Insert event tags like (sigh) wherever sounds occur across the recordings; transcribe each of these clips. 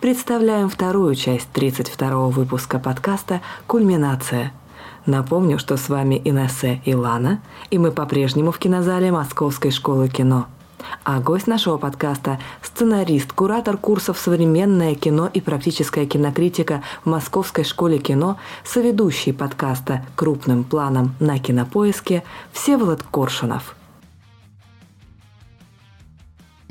Представляем вторую часть 32-го выпуска подкаста «Кульминация». Напомню, что с вами Инессе и Лана, и мы по-прежнему в кинозале Московской школы кино. А гость нашего подкаста – сценарист, куратор курсов «Современное кино и практическая кинокритика» в Московской школе кино, соведущий подкаста «Крупным планом» на Кинопоиске Всеволод Коршунов –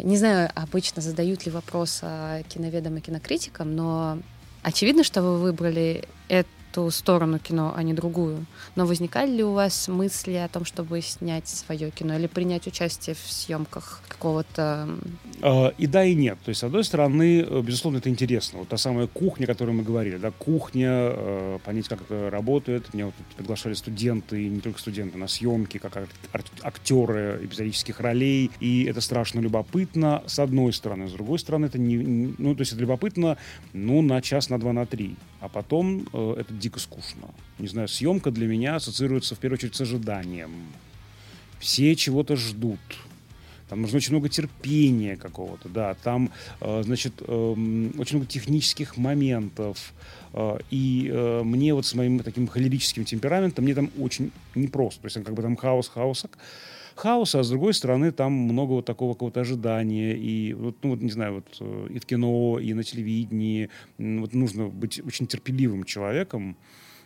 не знаю, обычно задают ли вопрос киноведам и кинокритикам, но очевидно, что вы выбрали это ту сторону кино, а не другую. Но возникали ли у вас мысли о том, чтобы снять свое кино или принять участие в съемках какого-то... А, и да, и нет. То есть, с одной стороны, э, безусловно, это интересно. Вот та самая кухня, о которой мы говорили, да, кухня, э, понять, как это работает. Меня вот приглашали студенты, и не только студенты, на съемки, как актеры эпизодических ролей. И это страшно любопытно, с одной стороны. С другой стороны, это не... Ну, то есть, это любопытно, ну, на час, на два, на три. А потом э, это дико скучно. Не знаю, съемка для меня ассоциируется в первую очередь с ожиданием. Все чего-то ждут. Там нужно очень много терпения какого-то, да. Там, э, значит, э, очень много технических моментов. Э, и э, мне вот с моим таким холерическим темпераментом, мне там очень непросто. То есть как бы там хаос хаоса хаоса, а с другой стороны там много вот такого какого-то ожидания. И вот, ну вот не знаю вот э, и в кино и на телевидении. Вот нужно быть очень терпеливым человеком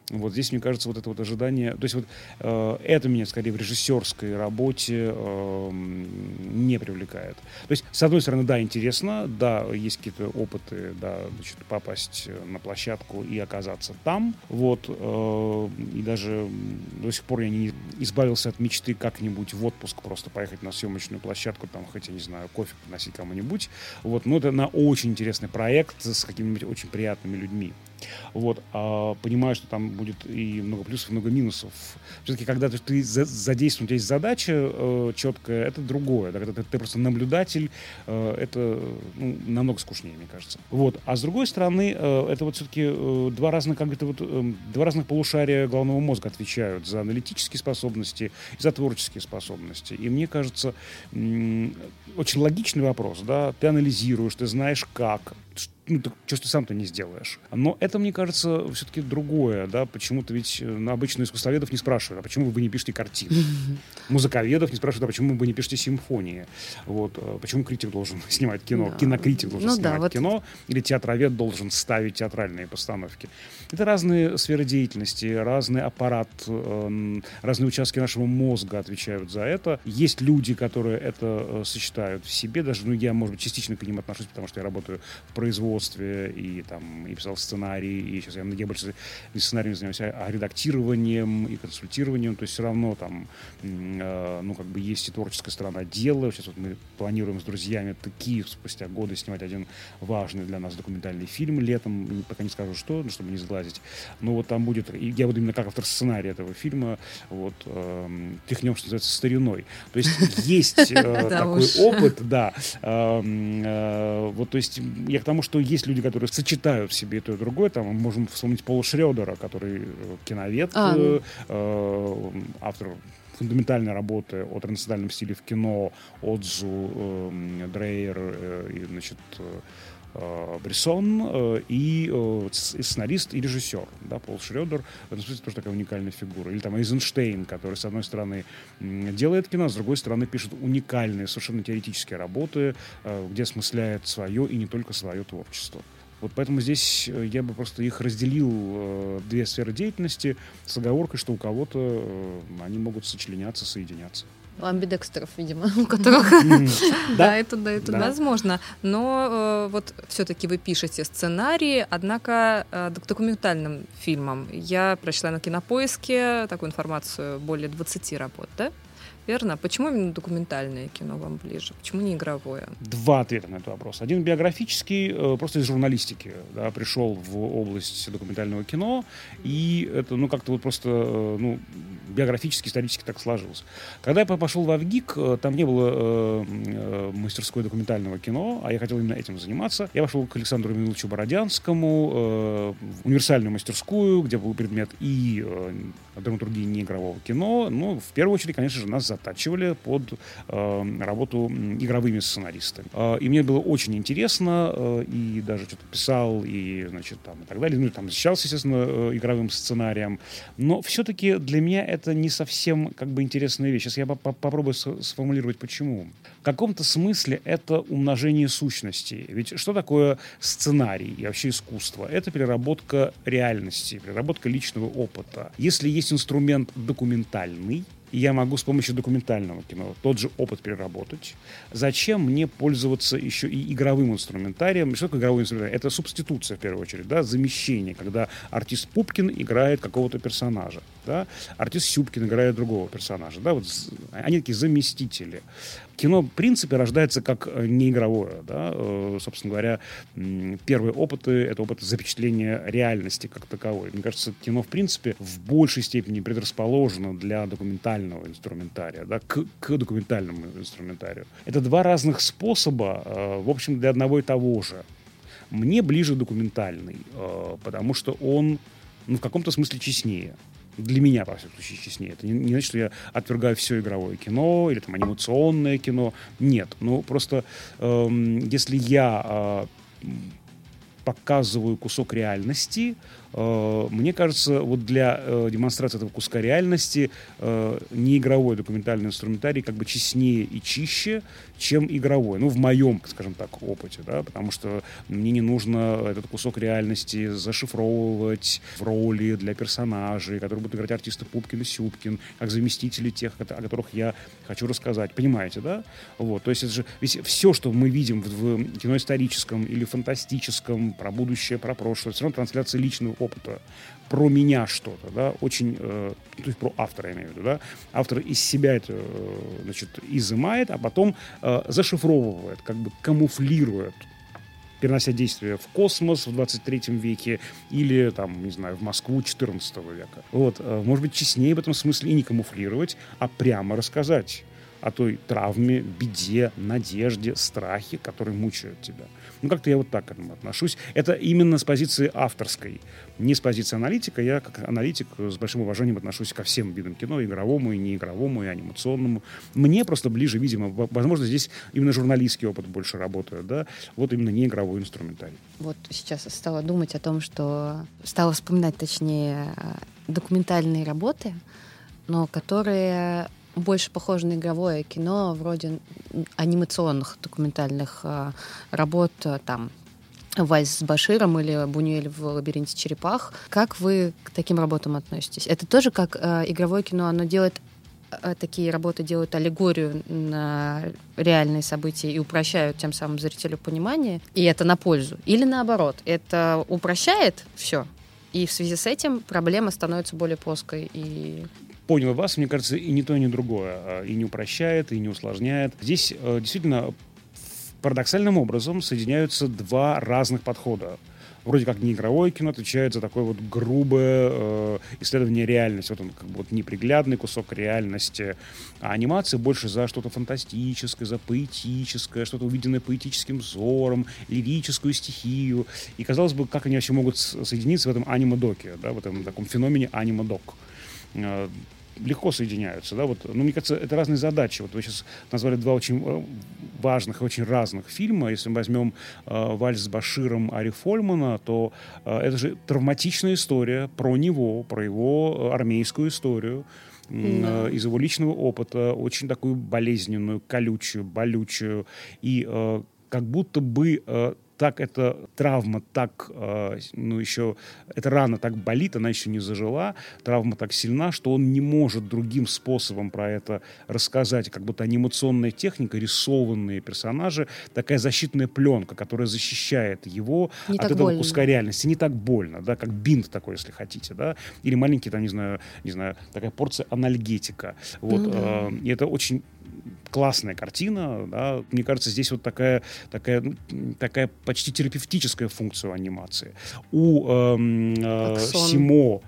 вот здесь, мне кажется, вот это вот ожидание... То есть вот э, это меня скорее в режиссерской работе э, не привлекает. То есть, с одной стороны, да, интересно, да, есть какие-то опыты, да, значит, попасть на площадку и оказаться там, вот, э, и даже до сих пор я не избавился от мечты как-нибудь в отпуск просто поехать на съемочную площадку, там, хотя, не знаю, кофе приносить кому-нибудь, вот, но это на очень интересный проект с какими-нибудь очень приятными людьми. Вот. А понимаю, что там будет и много плюсов, много минусов. Все-таки, когда ты, ты задействован, у тебя есть задача э, четкая, это другое. Да, когда ты, ты просто наблюдатель, э, это ну, намного скучнее, мне кажется. Вот. А с другой стороны, э, это вот все-таки э, два разных, как это вот, э, два разных полушария головного мозга отвечают за аналитические способности и за творческие способности. И мне кажется, э, очень логичный вопрос, да, ты анализируешь, ты знаешь как, ну, так что ты сам-то не сделаешь. Но это, мне кажется, все-таки другое, да, почему-то ведь э, на обычно искусствоведов не спрашивают, а почему вы не пишете картины? (laughs) Музыковедов не спрашивают, а почему вы не пишете симфонии? Вот, э, почему критик должен (laughs) снимать кино, да. кинокритик должен ну, снимать да, вот... кино, или театровед должен ставить театральные постановки. Это разные сферы деятельности, разный аппарат, э, разные участки нашего мозга отвечают за это. Есть люди, которые это сочетают в себе, даже, ну, я, может быть, частично к ним отношусь, потому что я работаю в производстве производстве, и там и писал сценарий, и сейчас я, я больше не сценарием занимаюсь, а редактированием и консультированием, то есть все равно там, э, ну, как бы есть и творческая сторона дела. Сейчас вот мы планируем с друзьями такие спустя годы снимать один важный для нас документальный фильм летом, пока не скажу что, ну, чтобы не сглазить. Но вот там будет, и я буду именно как автор сценария этого фильма, вот, э, тряхнем, что называется, стариной. То есть есть э, (laughs) такой опыт, да. Эм, э, вот, то есть я к тому, что есть люди, которые сочетают в себе то и другое. Там мы можем вспомнить Пола Шредера, который э, киновед, а, ну. э, автор фундаментальной работы о трансцендентальном стиле в кино, Отзу, э, Дрейер э, и, значит, э, Брессон э, и, э, сценарист и режиссер, да, Пол Шредер, в этом смысле тоже такая уникальная фигура. Или там Эйзенштейн, который, с одной стороны, делает кино, с другой стороны, пишет уникальные, совершенно теоретические работы, э, где осмысляет свое и не только свое творчество. Вот поэтому здесь я бы просто их разделил, э, две сферы деятельности, с оговоркой, что у кого-то э, они могут сочленяться, соединяться. У амбидекстеров, видимо, (laughs) у которых... Да, это да, это возможно. Но э, вот все-таки вы пишете сценарии, однако э, к документальным фильмам я прочла на Кинопоиске такую информацию, более 20 работ, да? Верно? Почему именно документальное кино вам ближе? Почему не игровое? Два ответа на этот вопрос. Один биографический, э, просто из журналистики. Да, пришел в область документального кино, и это, ну, как-то вот просто, э, ну, биографически, исторически так сложилось. Когда я пошел в Авгик, э, там не было э, мастерской документального кино, а я хотел именно этим заниматься. Я пошел к Александру Минуловичу Бородянскому э, в универсальную мастерскую, где был предмет и э, драматургии неигрового кино. Ну, в первую очередь, конечно же, нас затачивали под э, работу игровыми сценаристами. Э, и мне было очень интересно, э, и даже что-то писал, и, значит, там, и так далее. Ну, там защищался, естественно, э, игровым сценарием. Но все-таки для меня это не совсем как бы интересная вещь. Сейчас я попробую сформулировать, почему. В каком-то смысле это умножение сущности. Ведь что такое сценарий и вообще искусство? Это переработка реальности, переработка личного опыта. Если есть инструмент документальный, и я могу с помощью документального кино тот же опыт переработать. Зачем мне пользоваться еще и игровым инструментарием? Что такое игровой инструментарий? Это субституция, в первую очередь, да, замещение, когда артист Пупкин играет какого-то персонажа, да, артист Сюпкин играет другого персонажа, да, вот они такие заместители кино, в принципе, рождается как э, неигровое. Да? Э, собственно говоря, первые опыты — это опыт запечатления реальности как таковой. Мне кажется, кино, в принципе, в большей степени предрасположено для документального инструментария, да? к, к документальному инструментарию. Это два разных способа, э, в общем, для одного и того же. Мне ближе документальный, потому что он ну, в каком-то смысле честнее для меня, во всяком случае, честнее. Это не, не значит, что я отвергаю все игровое кино или там анимационное кино. Нет. Ну, просто эм, если я э, показываю кусок реальности, Э, мне кажется, вот для э, демонстрации этого куска реальности э, неигровой документальный инструментарий как бы честнее и чище, чем игровой. Ну, в моем, скажем так, опыте, да, потому что мне не нужно этот кусок реальности зашифровывать в роли для персонажей, которые будут играть артисты Пупкин и Сюпкин, как заместители тех, о которых я хочу рассказать. Понимаете, да? Вот, то есть это же ведь все, что мы видим в, в кино или фантастическом, про будущее, про прошлое, все равно трансляция личного опыта, про меня что-то, да, очень, э, то есть про автора я имею в виду, да, автор из себя это, э, значит, изымает, а потом э, зашифровывает, как бы камуфлирует перенося действие в космос в 23 веке или, там, не знаю, в Москву 14 века. Вот, э, может быть, честнее в этом смысле и не камуфлировать, а прямо рассказать о той травме, беде, надежде, страхе, которые мучают тебя. Ну, как-то я вот так к этому отношусь. Это именно с позиции авторской, не с позиции аналитика. Я, как аналитик, с большим уважением отношусь ко всем видам кино, игровому, и неигровому, и анимационному. Мне просто ближе, видимо, возможно, здесь именно журналистский опыт больше работает, да, вот именно не игровой инструментарий. Вот сейчас стала думать о том, что стала вспоминать, точнее, документальные работы, но которые больше похоже на игровое кино, вроде анимационных документальных э, работ, э, там, Вальс с Баширом или Бунюэль в «Лабиринте черепах». Как вы к таким работам относитесь? Это тоже как э, игровое кино, оно делает э, такие работы делают аллегорию на реальные события и упрощают тем самым зрителю понимание, и это на пользу. Или наоборот, это упрощает все, и в связи с этим проблема становится более плоской и понял вас, мне кажется, и не то, и не другое. А, и не упрощает, и не усложняет. Здесь э, действительно парадоксальным образом соединяются два разных подхода вроде как не игровое кино отвечает за такое вот грубое э, исследование реальности. Вот он как бы вот неприглядный кусок реальности. А анимация больше за что-то фантастическое, за поэтическое, что-то увиденное поэтическим взором, лирическую стихию. И казалось бы, как они вообще могут соединиться в этом аниме-доке, да, в этом таком феномене аниме-док. Легко соединяются. Да? Вот, ну, мне кажется, это разные задачи. Вот вы сейчас назвали два очень э, важных и очень разных фильма. Если мы возьмем э, «Вальс с Баширом» Ари Фольмана, то э, это же травматичная история про него, про его э, армейскую историю да. из его личного опыта, очень такую болезненную, колючую, болючую. И э, как будто бы э, так эта травма так, э, ну еще, эта рана так болит, она еще не зажила, травма так сильна, что он не может другим способом про это рассказать, как будто анимационная техника, рисованные персонажи, такая защитная пленка, которая защищает его не от этого больно. куска реальности. Не так больно, да, как бинт такой, если хотите, да, или маленький, там, не знаю, не знаю, такая порция анальгетика. Вот, ну, да. э, и это очень классная картина, да, мне кажется, здесь вот такая, такая, ну, такая почти терапевтическая функция у анимации. У эм, э, Симо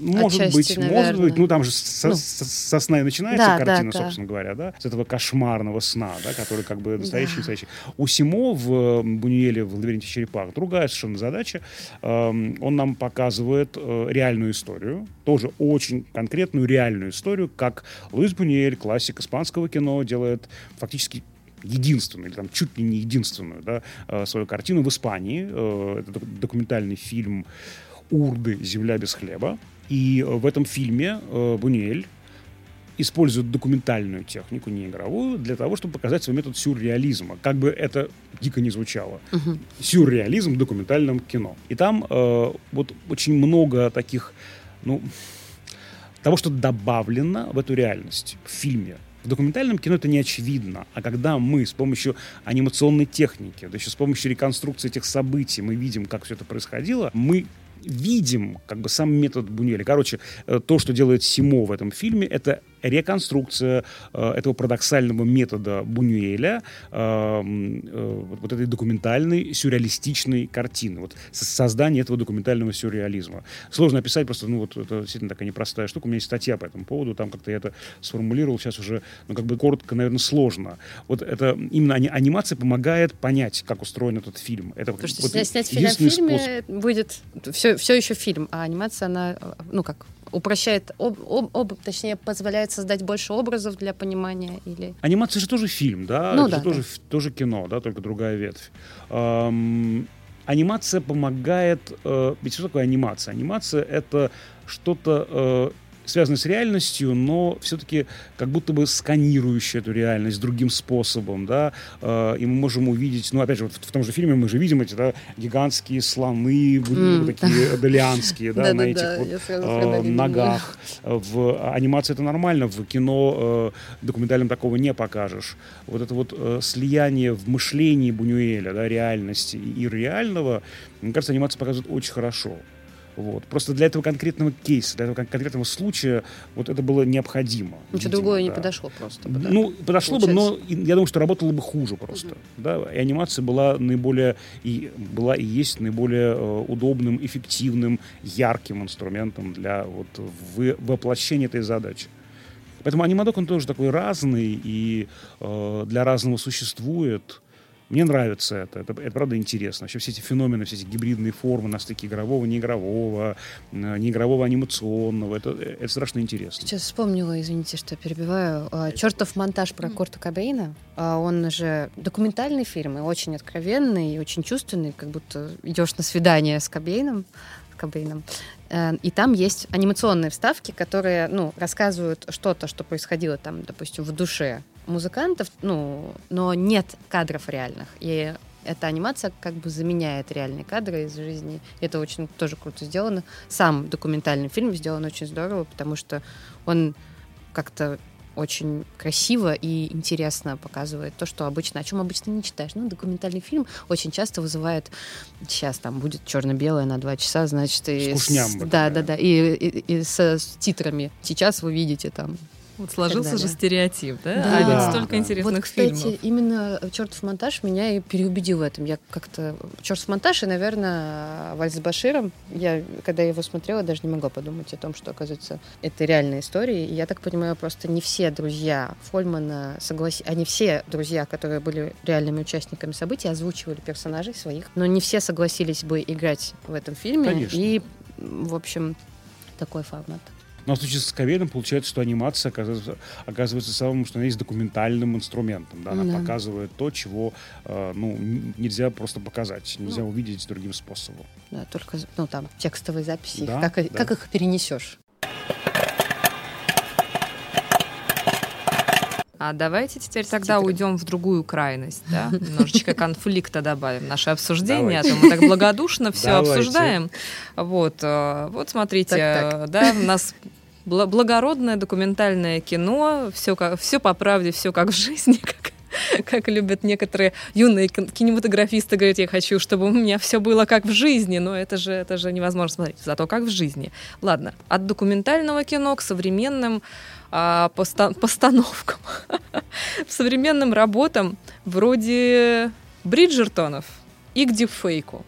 Может Отчасти, быть, наверное. может быть. Ну, там же со, ну, со сна и начинается да, картина, да, собственно да. говоря, да? С этого кошмарного сна, да, который как бы настоящий, да. настоящий. У Симо в Бунюэле в «Лабиринте черепах» другая совершенно задача. Эм, он нам показывает э, реальную историю, тоже очень конкретную реальную историю, как Луис Бунюэль, классик испанского кино, делает фактически единственную, или там чуть ли не единственную, да, э, свою картину в Испании. Э, это документальный фильм «Урды. Земля без хлеба». И в этом фильме э, Бунюэль использует документальную технику, не игровую, для того, чтобы показать свой метод сюрреализма. Как бы это дико не звучало. Угу. Сюрреализм в документальном кино. И там э, вот очень много таких, ну, того, что добавлено в эту реальность в фильме. В документальном кино это не очевидно, а когда мы с помощью анимационной техники, да еще с помощью реконструкции этих событий, мы видим, как все это происходило, мы видим как бы сам метод Бунюэля. Короче, э, то, что делает Симо в этом фильме, это реконструкция э, этого парадоксального метода Бунюэля, э, э, вот этой документальной сюрреалистичной картины, вот создание этого документального сюрреализма. Сложно описать, просто, ну вот это действительно такая непростая штука. У меня есть статья по этому поводу, там как-то я это сформулировал, сейчас уже, ну как бы коротко, наверное, сложно. Вот это именно анимация помогает понять, как устроен этот фильм. Это Потому что вот снять, фильм в фильме способ. будет все, все еще фильм, а анимация, она, ну как, упрощает, об, об, об, точнее, позволяет создать больше образов для понимания или... Анимация же тоже фильм, да? Ну, Это да, же тоже, да. тоже кино, да, только другая ветвь. Эм, анимация помогает... Э, ведь что такое анимация? Анимация — это что-то... Э, связаны с реальностью, но все-таки как будто бы сканирующие эту реальность другим способом, да, э, и мы можем увидеть, ну, опять же, вот в, в том же фильме мы же видим эти, да, гигантские слоны, mm. такие долианские, (laughs) да, на этих вот э, ногах. В анимации это нормально, в кино э, документальном такого не покажешь. Вот это вот слияние в мышлении Бунюэля, да, реальности и реального, мне кажется, анимация показывает очень хорошо. Вот. Просто для этого конкретного кейса, для этого конкретного случая вот это было необходимо. Ничего видимо, другое да. не подошло просто. Да? Ну, подошло Получается. бы, но я думаю, что работало бы хуже просто. Угу. Да? И анимация была наиболее, и была и есть наиболее э, удобным, эффективным, ярким инструментом для вот, вы, воплощения этой задачи. Поэтому анимадок, он тоже такой разный, и э, для разного существует. Мне нравится это. это. Это правда интересно. Вообще все эти феномены, все эти гибридные формы на стыке игрового, неигрового, э, неигрового, анимационного. Это, это страшно интересно. Сейчас вспомнила, извините, что перебиваю. А, Чертов монтаж про Курта Кобейна. А, он же документальный фильм и очень откровенный, и очень чувственный, как будто идешь на свидание с Кобейном. Кобейном. Э, и там есть анимационные вставки, которые ну, рассказывают что-то, что происходило там, допустим, в душе музыкантов, ну, но нет кадров реальных. И эта анимация как бы заменяет реальные кадры из жизни. Это очень тоже круто сделано. Сам документальный фильм сделан очень здорово, потому что он как-то очень красиво и интересно показывает то, что обычно, о чем обычно не читаешь. Ну, документальный фильм очень часто вызывает, сейчас там будет черно-белое на два часа, значит, и с, с да, да, да, и, и, и со с титрами. Сейчас вы видите там вот сложился же стереотип, да? да. А ведь столько да. интересных вот, кстати, фильмов. именно «Чертов монтаж» меня и переубедил в этом. Я как-то... «Чертов монтаж» и, наверное, «Вальс с Баширом». Я, когда его смотрела, даже не могла подумать о том, что, оказывается, это реальная история. И я так понимаю, просто не все друзья Фольмана согласились... Они все друзья, которые были реальными участниками событий, озвучивали персонажей своих. Но не все согласились бы играть в этом фильме. Конечно. И, в общем, такой формат. Но в случае с Коведом получается, что анимация оказывается, оказывается самым, что она есть документальным инструментом. Да? Она да. показывает то, чего э, ну, нельзя просто показать, нельзя ну, увидеть другим способом. Да, только ну, там текстовые записи. Да, как, да. как их перенесешь? А давайте теперь тогда уйдем в другую крайность, да? (laughs) Немножечко конфликта добавим наше обсуждение, давайте. а то мы так благодушно все обсуждаем. Вот, э, вот смотрите, так, так. да, у нас благородное документальное кино, все, как, все по правде, все как в жизни, (laughs) как как любят некоторые юные кинематографисты говорить, я хочу, чтобы у меня все было как в жизни, но это же, это же невозможно смотреть, зато как в жизни. Ладно, от документального кино к современным а, поста постановкам, (laughs) современным работам вроде Бриджертонов и к дипфейку.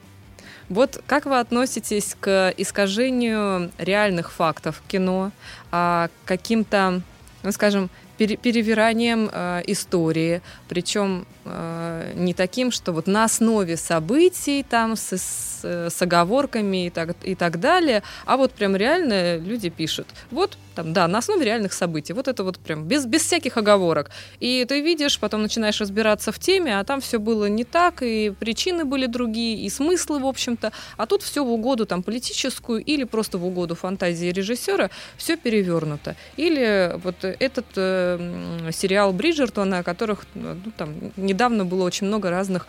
Вот как вы относитесь к искажению реальных фактов кино, а каким-то, ну, скажем, перевиранием э, истории, причем э, не таким, что вот на основе событий там с, с, с оговорками и так, и так далее, а вот прям реально люди пишут, вот там, да, на основе реальных событий, вот это вот прям без, без всяких оговорок. И ты видишь, потом начинаешь разбираться в теме, а там все было не так, и причины были другие, и смыслы, в общем-то, а тут все в угоду там политическую или просто в угоду фантазии режиссера, все перевернуто. Или вот этот э, сериал Бриджертона, о которых ну, там недавно было очень много разных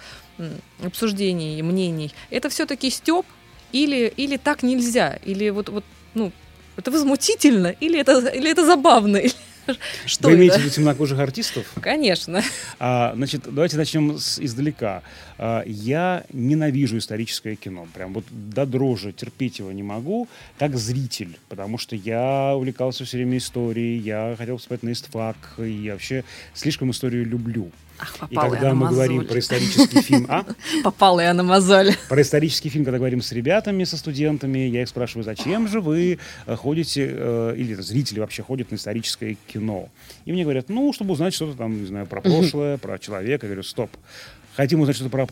обсуждений и мнений. Это все-таки степ или, или так нельзя? Или вот, вот ну, это возмутительно? Или это, или это забавно? (laughs) Что Вы имеете в виду темнокожих артистов? Конечно. А, значит, давайте начнем с, издалека. А, я ненавижу историческое кино. Прям вот до дрожи терпеть его не могу, как зритель. Потому что я увлекался все время историей, я хотел поступать на истфак, и вообще слишком историю люблю. Ах, и когда мы говорим про исторический фильм... А? (laughs) Попала я на мозоль. Про исторический фильм, когда говорим с ребятами, со студентами, я их спрашиваю, зачем же вы э, ходите, э, или зрители вообще ходят на историческое кино? И мне говорят, ну, чтобы узнать что-то там, не знаю, про прошлое, про человека. Я говорю, стоп. Хотим узнать что-то про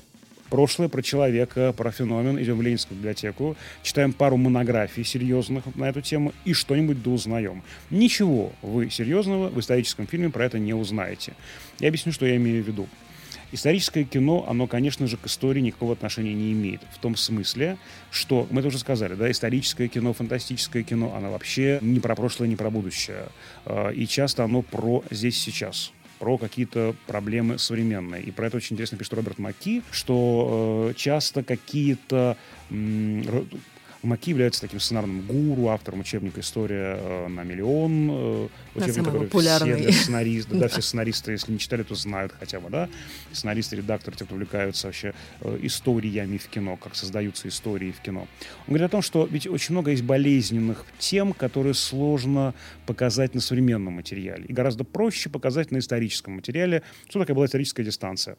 прошлое, про человека, про феномен. Идем в Ленинскую библиотеку, читаем пару монографий серьезных на эту тему и что-нибудь да узнаем. Ничего вы серьезного в историческом фильме про это не узнаете. Я объясню, что я имею в виду. Историческое кино, оно, конечно же, к истории никакого отношения не имеет. В том смысле, что, мы это уже сказали, да, историческое кино, фантастическое кино, оно вообще не про прошлое, не про будущее. А, и часто оно про здесь сейчас про какие-то проблемы современные. И про это очень интересно пишет Роберт Маки, что э, часто какие-то Маки является таким сценарным гуру, автором учебника «История э, на миллион». Э, учебник, который популярный. все сценаристы, да, все (laughs) сценаристы, если не читали, то знают хотя бы, да, сценаристы, редакторы, те, кто увлекаются вообще э, историями в кино, как создаются истории в кино. Он говорит о том, что ведь очень много есть болезненных тем, которые сложно показать на современном материале. И гораздо проще показать на историческом материале, что такая была историческая дистанция.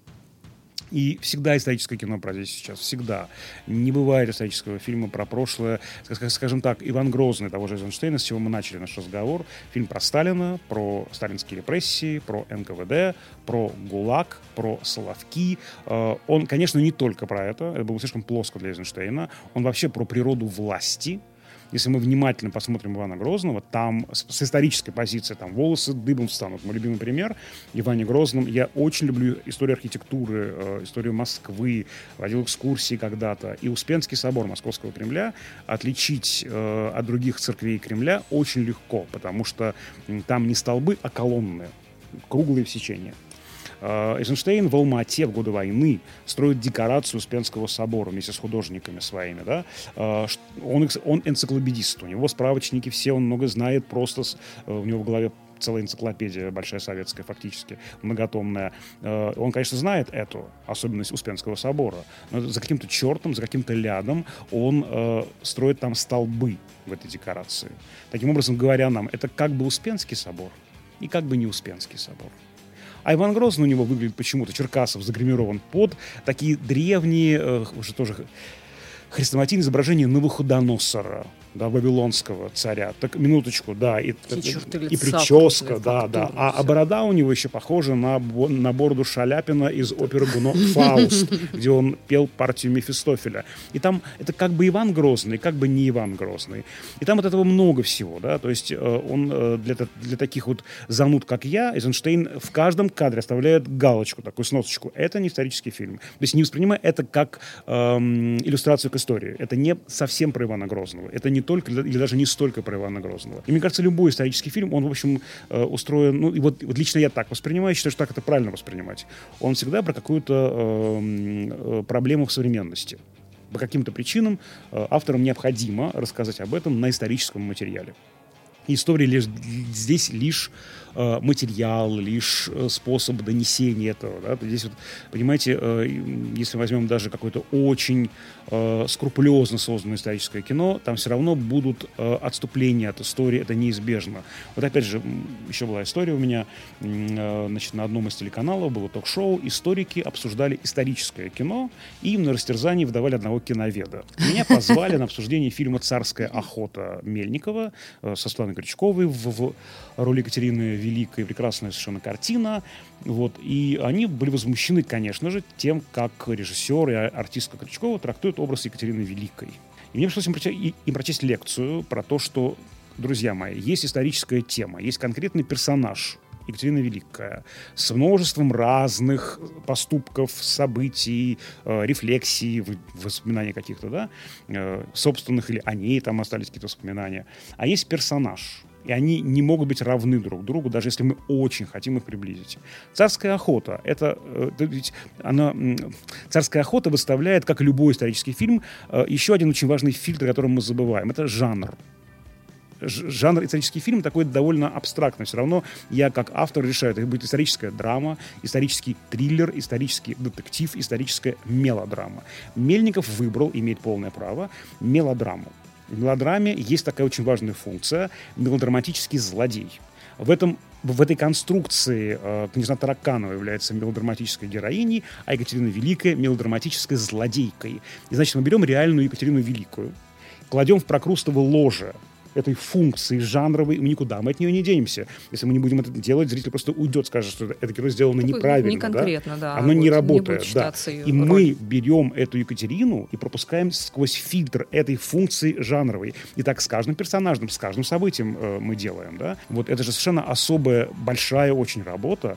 И всегда историческое кино про здесь сейчас, всегда. Не бывает исторического фильма про прошлое. Скажем так, Иван Грозный того же Эйзенштейна, с чего мы начали наш разговор. Фильм про Сталина, про сталинские репрессии, про НКВД, про ГУЛАГ, про Соловки. Э, он, конечно, не только про это. Это было слишком плоско для Эйзенштейна. Он вообще про природу власти, если мы внимательно посмотрим Ивана Грозного, там с, с исторической позиции там волосы дыбом встанут. Мой любимый пример Иване Грозном. Я очень люблю историю архитектуры, э, историю Москвы, водил экскурсии когда-то. И Успенский собор Московского Кремля отличить э, от других церквей Кремля очень легко, потому что там не столбы, а колонны, круглые в сечении. Э, Эйзенштейн в Алмате в годы войны строит декорацию Успенского собора вместе с художниками своими. Да? Э, он, он энциклопедист, у него справочники все, он много знает, просто э, у него в голове целая энциклопедия большая советская фактически, многотомная. Он, конечно, знает эту особенность Успенского собора, но за каким-то чертом, за каким-то лядом он строит там столбы в этой декорации. Таким образом, говоря нам, это как бы Успенский собор и как бы не Успенский собор. А Иван Грозный у него выглядит почему-то, Черкасов загримирован под такие древние, э, уже тоже хрестоматийные изображения Навуходоносора да, вавилонского царя. Так, минуточку, да, и, и, и прическа, да, да. А, а борода у него еще похожа на, на бороду Шаляпина из оперы Гуно «Фауст», (laughs) где он пел партию Мефистофеля. И там это как бы Иван Грозный, как бы не Иван Грозный. И там от этого много всего, да, то есть э, он э, для, для таких вот зануд, как я, Эйзенштейн в каждом кадре оставляет галочку, такую сносочку. Это не исторический фильм. То есть не воспринимай это как эм, иллюстрацию к истории. Это не совсем про Ивана Грозного. Это не не только или даже не столько про Ивана Грозного. И мне кажется, любой исторический фильм, он, в общем, э, устроен, ну, и вот, вот лично я так воспринимаю, считаю, что так это правильно воспринимать. Он всегда про какую-то э, э, проблему в современности. По каким-то причинам э, авторам необходимо рассказать об этом на историческом материале. История лишь, здесь лишь материал, лишь э, способ донесения этого. Да? Здесь, вот, понимаете, э, если возьмем даже какое-то очень э, скрупулезно созданное историческое кино, там все равно будут э, отступления от истории, это неизбежно. Вот опять же, еще была история у меня, э, значит, на одном из телеканалов было ток-шоу, историки обсуждали историческое кино, и им на растерзании выдавали одного киноведа. Меня позвали на обсуждение фильма «Царская охота» Мельникова э, со Светланой Крючковой в, в роли Екатерины Великой, прекрасная совершенно картина. Вот. И они были возмущены, конечно же, тем, как режиссер и артистка Крючкова трактуют образ Екатерины Великой. И мне пришлось им прочесть, им прочесть лекцию про то, что, друзья мои, есть историческая тема, есть конкретный персонаж, Екатерина Великая, с множеством разных поступков, событий, э, рефлексий, воспоминаний каких-то, да, э, собственных или о ней там остались какие-то воспоминания. А есть персонаж, и они не могут быть равны друг другу, даже если мы очень хотим их приблизить. Царская охота, это, э, ведь она, царская охота выставляет, как любой исторический фильм, э, еще один очень важный фильтр, о котором мы забываем. Это жанр жанр исторический фильм такой довольно абстрактный. Все равно я как автор решаю, это будет историческая драма, исторический триллер, исторический детектив, историческая мелодрама. Мельников выбрал, имеет полное право, мелодраму. В мелодраме есть такая очень важная функция – мелодраматический злодей. В этом в этой конструкции э, княжна Тараканова является мелодраматической героиней, а Екатерина Великая – мелодраматической злодейкой. И значит, мы берем реальную Екатерину Великую, кладем в прокрустово ложе этой функции жанровой, мы никуда мы от нее не денемся. Если мы не будем это делать, зритель просто уйдет, скажет, что это кино сделано неправильно. Не конкретно, да. да Оно не работает. Не да. И роль. мы берем эту Екатерину и пропускаем сквозь фильтр этой функции жанровой. И так с каждым персонажем, с каждым событием э, мы делаем. Да? Вот это же совершенно особая, большая очень работа.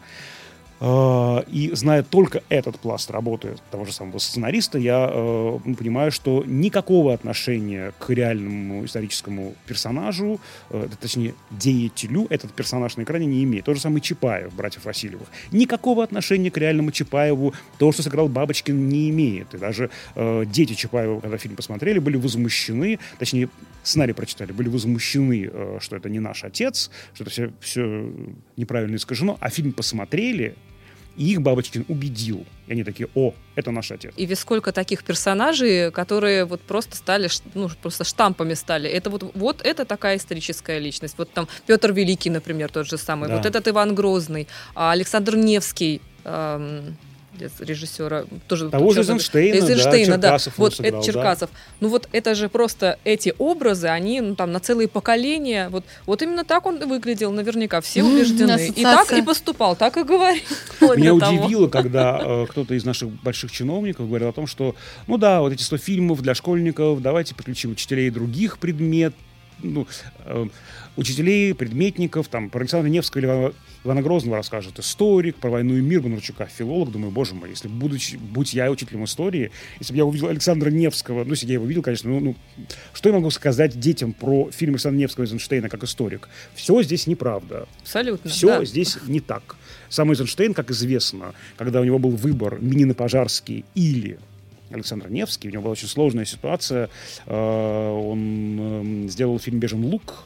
А, и зная только этот пласт работы того же самого сценариста, я э, понимаю, что никакого отношения к реальному историческому персонажу, э, точнее, деятелю этот персонаж на экране не имеет. То же самое Чапаев, братьев Васильевых. Никакого отношения к реальному Чапаеву то, что сыграл Бабочкин, не имеет. И даже э, дети Чапаева, когда фильм посмотрели, были возмущены, точнее, сценарий прочитали, были возмущены, э, что это не наш отец, что это все, все неправильно искажено, а фильм посмотрели, и их Бабочкин убедил. И они такие, о, это наш отец. И ведь сколько таких персонажей, которые вот просто стали, ну, просто штампами стали. Это вот, вот это такая историческая личность. Вот там Петр Великий, например, тот же самый. Да. Вот этот Иван Грозный, а Александр Невский, эм, режиссера тоже того же Эйзенштейна, Эйзенштейна, да, да. вот сыграл, это Черкасов. Да. Ну вот это же просто эти образы, они ну там на целые поколения, вот вот именно так он выглядел, наверняка все убеждены. И так и поступал, так и говорил. Меня удивило, когда э, кто-то из наших больших чиновников говорил о том, что ну да, вот эти 100 фильмов для школьников, давайте подключим учителей других предметов, ну, э, учителей, предметников, там, про Александра Невского или Ивана Грозного расскажет историк, про войну и мир Бондарчука, филолог. Думаю, боже мой, если будучи, будь я учителем истории, если бы я увидел Александра Невского, ну, если я его видел, конечно, ну, ну, что я могу сказать детям про фильм Александра Невского Эйзенштейна как историк? Все здесь неправда. Абсолютно. Все да. здесь не так. Сам Эйзенштейн, как известно, когда у него был выбор Минины Пожарский или Александр Невский. У него была очень сложная ситуация. Э, он эм, сделал фильм «Бежен лук»,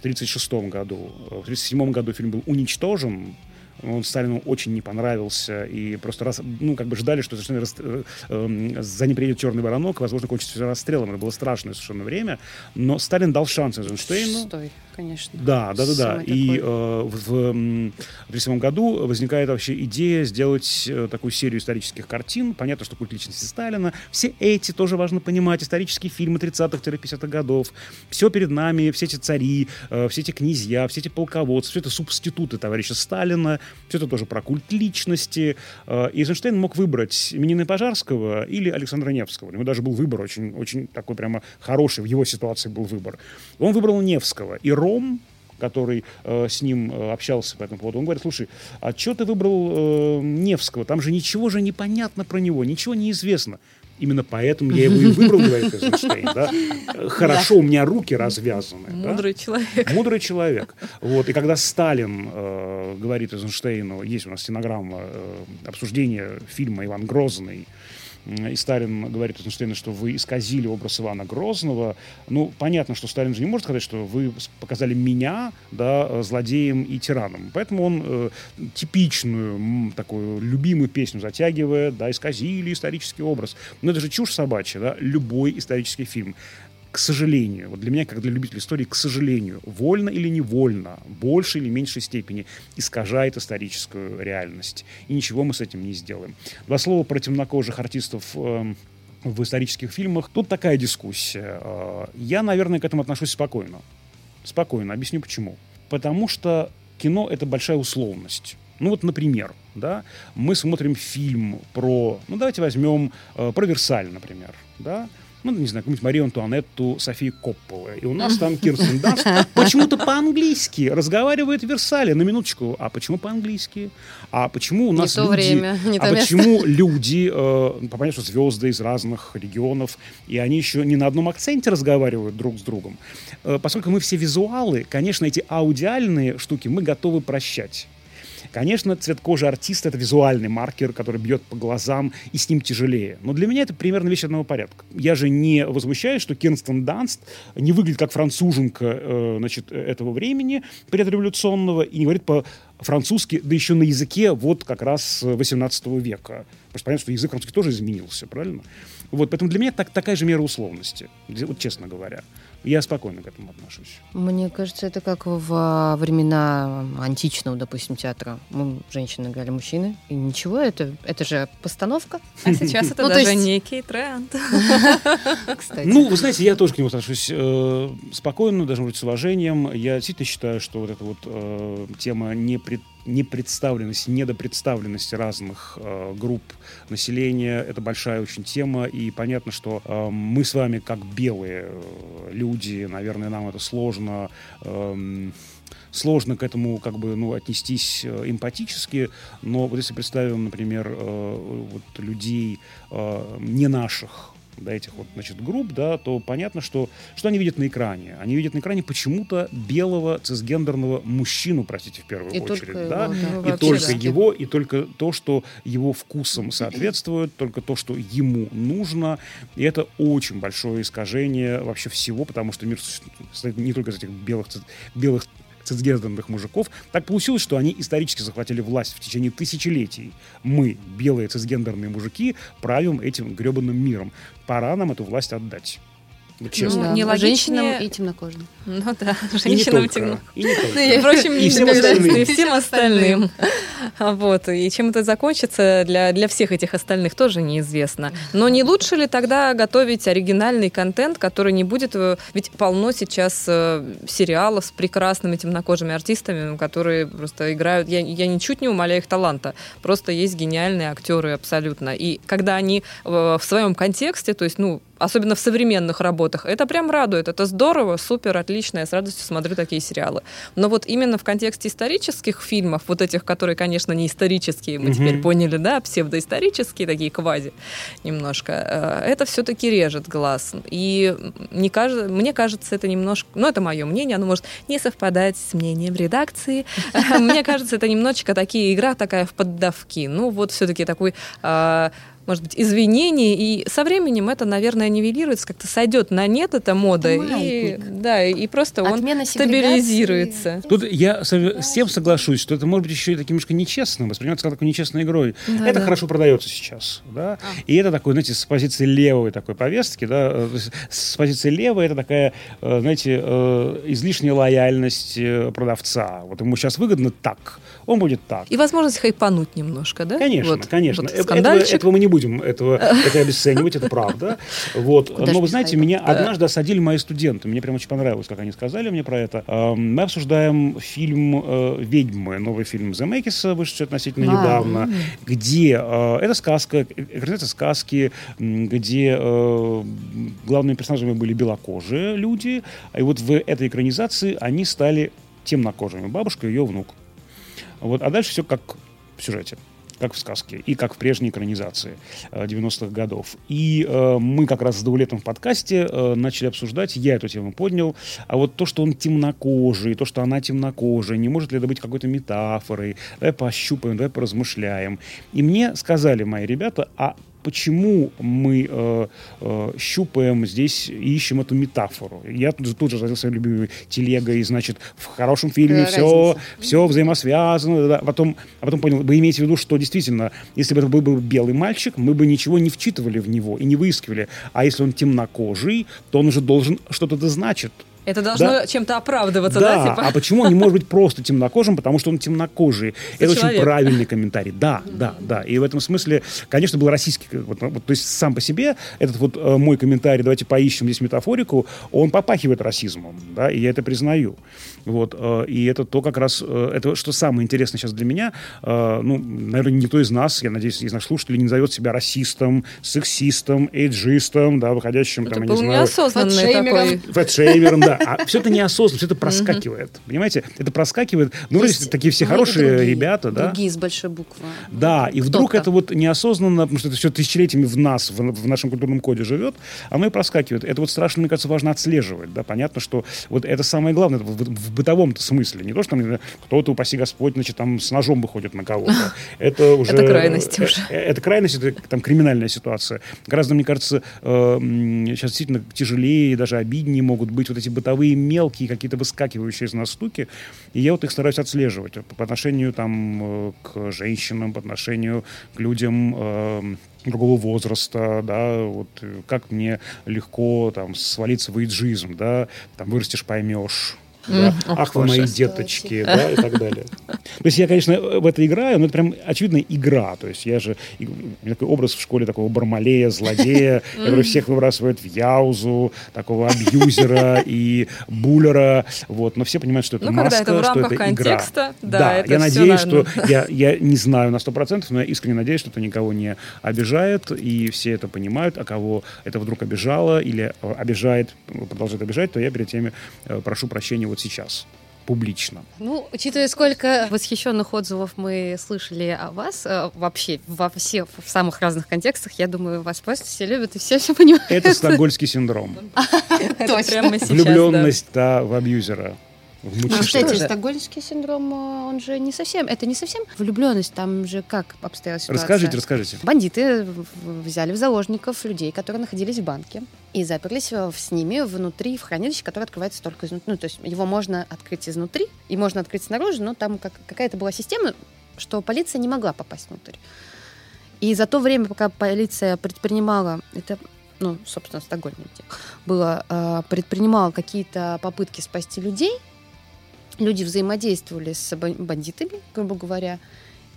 в 1936 году. В 1937 году фильм был уничтожен, он Сталину очень не понравился, и просто раз, ну, как бы ждали, что совершенно рас, э, э, за ним приедет черный воронок, возможно, кончится все расстрелом. Это было страшное совершенно время. Но Сталин дал шанс Эйзенштейну. Стой, конечно. Да, да, да, да. И э, в, в 1937 году возникает вообще идея сделать э, такую серию исторических картин. Понятно, что культ личности Сталина. Все эти тоже важно понимать. Исторические фильмы 30-х-50-х годов. Все перед нами, все эти цари, э, все эти князья, все эти полководцы, все это субституты товарища Сталина все это тоже про культ личности. Э, и Эйзенштейн мог выбрать именины Пожарского или Александра Невского. У него даже был выбор очень, очень такой прямо хороший, в его ситуации был выбор. Он выбрал Невского. И Ром, который э, с ним э, общался по этому поводу, он говорит, слушай, а что ты выбрал э, Невского? Там же ничего же непонятно про него, ничего не известно. Именно поэтому я его и выбрал, говорит Эйзенштейн. Да? Хорошо, у меня руки развязаны. Мудрый да? человек. Мудрый человек. Вот. И когда Сталин э, говорит Эйзенштейну, есть у нас стенограмма э, обсуждения фильма «Иван Грозный», и Сталин говорит Эйзенштейну, что вы исказили образ Ивана Грозного, ну, понятно, что Сталин же не может сказать, что вы показали меня, да, злодеем и тираном. Поэтому он э, типичную, такую любимую песню затягивает, да, исказили исторический образ. Но это же чушь собачья, да, любой исторический фильм к сожалению, вот для меня, как для любителей истории, к сожалению, вольно или невольно, в большей или меньшей степени искажает историческую реальность. И ничего мы с этим не сделаем. Два слова про темнокожих артистов э, в исторических фильмах. Тут такая дискуссия. Э, я, наверное, к этому отношусь спокойно. Спокойно. Объясню почему. Потому что кино — это большая условность. Ну вот, например, да, мы смотрим фильм про, ну давайте возьмем э, про Версаль, например, да, ну, не знаю, какую-нибудь Марию Антуанетту, Софии Копполы. И у нас там Кирстен Данст (laughs) почему-то по-английски разговаривает в Версале. На минуточку. А почему по-английски? А почему у нас не люди... время, не а почему люди, э, понятно, что звезды из разных регионов, и они еще не на одном акценте разговаривают друг с другом. Э, поскольку мы все визуалы, конечно, эти аудиальные штуки мы готовы прощать. Конечно, цвет кожи артиста — это визуальный маркер, который бьет по глазам, и с ним тяжелее. Но для меня это примерно вещь одного порядка. Я же не возмущаюсь, что Кирстен Данст не выглядит как француженка э, значит, этого времени предреволюционного и не говорит по-французски, да еще на языке вот как раз 18 века. Просто понятно, что язык французский тоже изменился, правильно? Вот, поэтому для меня так, такая же мера условности, вот честно говоря. Я спокойно к этому отношусь. Мне кажется, это как во времена античного, допустим, театра. Мы, женщины, играли мужчины. И ничего, это, это же постановка. А сейчас это ну, даже некий тренд. (laughs) Кстати. Ну, вы знаете, я тоже к нему отношусь э, спокойно, даже быть с уважением. Я действительно считаю, что вот эта вот э, тема не пред непредставленности, недопредставленности разных э, групп населения. Это большая очень тема, и понятно, что э, мы с вами, как белые э, люди, наверное, нам это сложно... Э, сложно к этому как бы ну отнестись э, эмпатически, но вот если представим, например, э, вот людей э, не наших да, этих вот, значит, групп, да, то понятно, что, что они видят на экране. Они видят на экране почему-то белого цисгендерного мужчину, простите, в первую и очередь, да, его, да, и только да. его, и только то, что его вкусом соответствует, только то, что ему нужно, и это очень большое искажение вообще всего, потому что мир состоит не только из этих белых, белых цисгендерных мужиков. Так получилось, что они исторически захватили власть в течение тысячелетий. Мы, белые цисгендерные мужики, правим этим гребаным миром. Пора нам эту власть отдать. Ну, честно. Ну, не Женщинам и темнокожим. Ну да, женщинам и, темно. И, и, впрочем, и всем остальным. И всем остальным. Вот. И чем это закончится, для, для всех этих остальных тоже неизвестно. Но не лучше ли тогда готовить оригинальный контент, который не будет... Э, ведь полно сейчас э, сериалов с прекрасными темнокожими артистами, которые просто играют... Я, я ничуть не умоляю их таланта. Просто есть гениальные актеры абсолютно. И когда они в, в своем контексте, то есть, ну, особенно в современных работах, это прям радует, это здорово, супер, отлично, я с радостью смотрю такие сериалы. Но вот именно в контексте исторических фильмов, вот этих, которые, конечно, не исторические, мы mm-hmm. теперь поняли, да, псевдоисторические, такие квази немножко, э, это все-таки режет глаз. И не кажется, мне кажется, это немножко, ну, это мое мнение, оно может не совпадать с мнением редакции. (laughs) Мне кажется, это немножечко такие игра такая в поддавки. Ну, вот все-таки такой а, может быть, извинений, и со временем это, наверное, нивелируется, как-то сойдет на нет эта мода, и, да, и просто Отмена он стабилизируется. Тут я с тем соглашусь, что это может быть еще и таким немножко нечестным, воспринимается как такой нечестной игрой. Да, это да. хорошо продается сейчас, да, а. и это такой, знаете, с позиции левой такой повестки, да, э, с позиции левой это такая, э, знаете, э, излишняя лояльность продавца. Вот ему сейчас выгодно так, он будет так. И возможность хайпануть немножко, да? Конечно, вот, конечно. Вот этого, этого мы не будем этого, это обесценивать, это правда. (laughs) Вот. Но вы знаете, меня однажды осадили мои студенты. Мне прям очень понравилось, как они сказали мне про это. Мы обсуждаем фильм э, «Ведьмы», новый фильм Земекиса, вышедший относительно недавно, где э, это сказка, экранизация сказки, где э, главными персонажами были белокожие люди, и вот в этой экранизации они стали темнокожими. Бабушка и ее внук. Вот. А дальше все как в сюжете как в сказке, и как в прежней экранизации 90-х э, годов. И э, мы как раз с Даулетом в подкасте э, начали обсуждать, я эту тему поднял, а вот то, что он темнокожий, то, что она темнокожая, не может ли это быть какой-то метафорой, давай пощупаем, давай поразмышляем. И мне сказали мои ребята, а почему мы э, э, щупаем здесь и ищем эту метафору. Я тут тут же задел свою любимую телега, и, значит, в хорошем фильме все, все взаимосвязано. Да. Потом, а потом понял, вы имеете в виду, что действительно, если бы это был бы белый мальчик, мы бы ничего не вчитывали в него и не выискивали. А если он темнокожий, то он уже должен что-то да значит. Это должно да? чем-то оправдываться, да? да? Типа? А почему он не может быть просто темнокожим? Потому что он темнокожий. Это человек. очень правильный комментарий. Да, да, да. И в этом смысле, конечно, был российский. Вот, вот, то есть сам по себе этот вот э, мой комментарий, давайте поищем здесь метафорику, он попахивает расизмом, да, и я это признаю. Вот, э, и это то как раз, э, это что самое интересное сейчас для меня, э, ну, наверное, никто из нас, я надеюсь, из наших слушателей не назовет себя расистом, сексистом, эйджистом, да, выходящим, это там, был я не знаю... неосознанный такой. Фэтшеймером, да. А все это неосознанно, все это проскакивает. Понимаете? Это проскакивает. Ну, вроде такие все хорошие ребята, да. Другие с большой буквы. Да, и вдруг это вот неосознанно, потому что это все тысячелетиями в нас, в нашем культурном коде живет, оно и проскакивает. Это вот страшно, мне кажется, важно отслеживать, да. Понятно, что вот это самое главное в бытовом-то смысле. Не то, что там кто-то, упаси Господь, значит, там с ножом выходит на кого-то. (laughs) Это уже... Это крайность э, уже. Это крайность, это там криминальная ситуация. Гораздо, мне кажется, сейчас действительно тяжелее даже обиднее могут быть вот эти бытовые мелкие какие-то выскакивающие из нас штуки. И я вот их стараюсь отслеживать по отношению там э, к женщинам, по отношению к людям э, другого возраста, да, вот как мне легко там свалиться в иджизм, да, там вырастешь, поймешь, да? Ах, вы мои деточки, да, и так далее. То есть я, конечно, в это играю, но это прям очевидная игра. То есть я же, у меня такой образ в школе такого бармалея, злодея, который всех выбрасывает в яузу, такого абьюзера и буллера, вот. Но все понимают, что это ну, маска, это что это игра. Да, да я надеюсь, что я, я не знаю на сто процентов, но я искренне надеюсь, что это никого не обижает, и все это понимают, а кого это вдруг обижало или э, обижает, продолжает обижать, то я перед теми э, прошу прощения вот сейчас публично. Ну, учитывая, сколько восхищенных отзывов мы слышали о вас, э, вообще во всех в самых разных контекстах, я думаю, вас просто все любят и все все понимают. Это стокгольский синдром. (laughs) Точно. Влюбленность в абьюзера. Ну, кстати, стокгольмский синдром, э, он же не совсем, это не совсем влюбленность, там же как обстояла ситуация? Расскажите, расскажите. Бандиты взяли в заложников людей, которые находились в банке, и заперлись с ними внутри в хранилище, которое открывается только изнутри. Ну, то есть его можно открыть изнутри, и можно открыть снаружи, но там как, какая-то была система, что полиция не могла попасть внутрь. И за то время, пока полиция предпринимала, это ну, собственно, в Стокгольме было, э, предпринимала какие-то попытки спасти людей, люди взаимодействовали с бандитами, грубо говоря,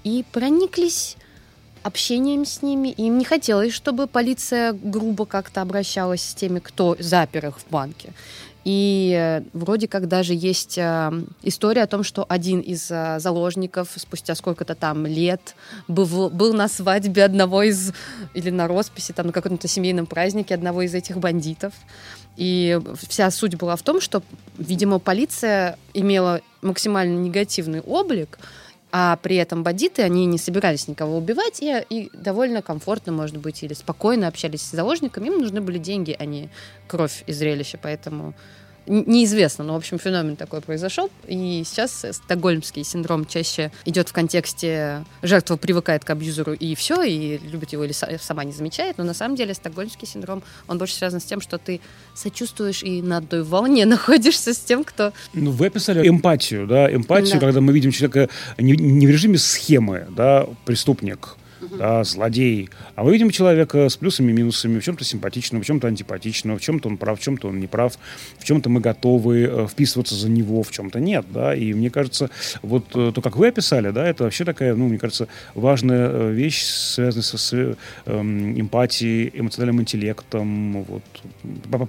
и прониклись общением с ними. Им не хотелось, чтобы полиция грубо как-то обращалась с теми, кто запер их в банке. И э, вроде как даже есть э, история о том, что один из э, заложников спустя сколько-то там лет был, был на свадьбе одного из, или на росписи, там на каком-то семейном празднике одного из этих бандитов. И вся суть была в том, что, видимо, полиция имела максимально негативный облик, а при этом бандиты, они не собирались никого убивать, и, и довольно комфортно, может быть, или спокойно общались с заложниками. Им нужны были деньги, а не кровь и зрелище, поэтому неизвестно, но, в общем, феномен такой произошел. И сейчас стокгольмский синдром чаще идет в контексте жертва привыкает к абьюзеру и все, и любит его или сама не замечает. Но на самом деле стокгольмский синдром, он больше связан с тем, что ты сочувствуешь и на той волне (laughs) находишься с тем, кто... Ну, вы описали эмпатию, да, эмпатию, да. когда мы видим человека не, не в режиме схемы, да, преступник, да, злодей. А мы видим человека с плюсами и минусами, в чем-то симпатичного, в чем-то антипатичного, в чем-то он прав, в чем-то он не прав, в чем-то мы готовы э, вписываться за него, в чем-то нет, да, и мне кажется, вот э, то, как вы описали, да, это вообще такая, ну, мне кажется, важная э, вещь, связанная с, с э, эмпатией, эмоциональным интеллектом, вот.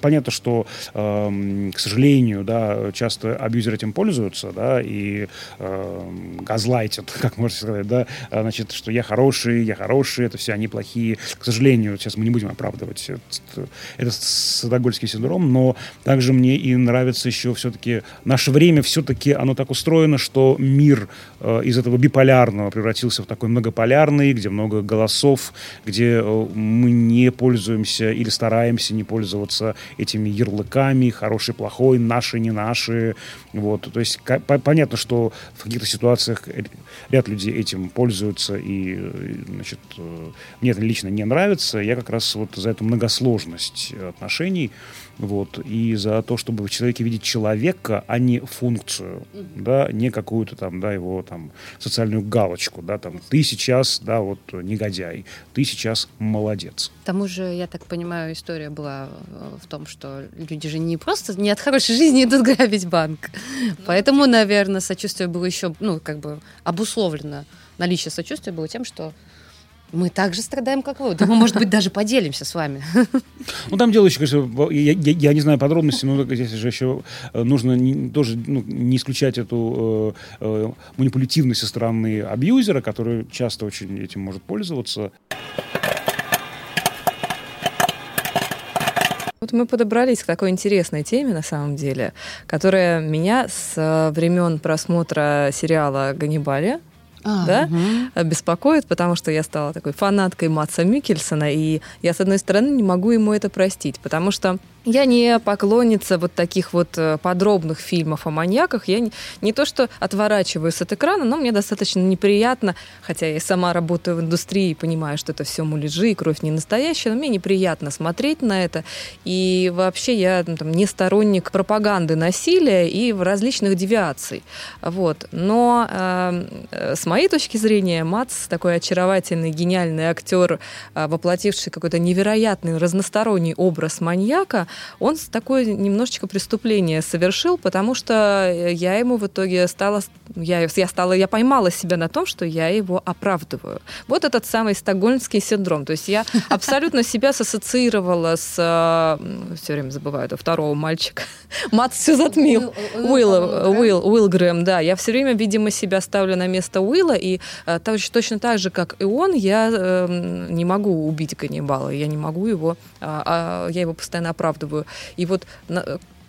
Понятно, что, э, к сожалению, да, часто абьюзеры этим пользуются, да, и э, газлайтят, (laughs) как можно сказать, да, значит, что я хороший, я хороший, это все они плохие. К сожалению, сейчас мы не будем оправдывать этот, этот стокгольмский синдром, но также мне и нравится еще все-таки наше время все-таки оно так устроено, что мир э, из этого биполярного превратился в такой многополярный, где много голосов, где э, мы не пользуемся или стараемся не пользоваться этими ярлыками, хороший, плохой, наши, не наши. Вот. То есть понятно, что в каких-то ситуациях ряд людей этим пользуются и значит, мне это лично не нравится. Я как раз вот за эту многосложность отношений вот, и за то, чтобы в человеке видеть человека, а не функцию, mm-hmm. да, не какую-то там, да, его там социальную галочку, да, там, ты сейчас, да, вот, негодяй, ты сейчас молодец. К тому же, я так понимаю, история была в том, что люди же не просто не от хорошей жизни идут (laughs) грабить банк, ну, поэтому, наверное, сочувствие было еще, ну, как бы обусловлено, наличие сочувствия было тем, что мы также страдаем, как вы. Да мы, может быть, даже поделимся с вами. (laughs) Ну, там дело еще, конечно, я, я, я не знаю подробностей, но здесь же еще э, нужно не, тоже ну, не исключать эту э, э, манипулятивность со стороны абьюзера, который часто очень этим может пользоваться. Вот мы подобрались к такой интересной теме, на самом деле, которая меня с времен просмотра сериала «Ганнибали» а, да, угу. беспокоит, потому что я стала такой фанаткой Матса Микельсона, и я, с одной стороны, не могу ему это простить, потому что я не поклонница вот таких вот э, подробных фильмов о маньяках. Я не, не то что отворачиваюсь от экрана, но мне достаточно неприятно, хотя я сама работаю в индустрии и понимаю, что это все муляжи и кровь не настоящая, но мне неприятно смотреть на это. И вообще я ну, там, не сторонник пропаганды насилия и различных девиаций. Вот. Но э, с моей точки зрения, Мац такой очаровательный, гениальный актер, э, воплотивший какой-то невероятный разносторонний образ маньяка, он такое немножечко преступление совершил, потому что я ему в итоге стала, я, я стала, я поймала себя на том, что я его оправдываю. Вот этот самый стокгольмский синдром. То есть я (laughs) абсолютно себя ассоциировала с, все время забываю, это второго мальчика. Мат все затмил. Уилл, Уилл, Уилл Грэм, да. Я все время, видимо, себя ставлю на место Уилла, и э, точно так же, как и он, я э, не могу убить каннибала, я не могу его, а, я его постоянно оправдываю. И вот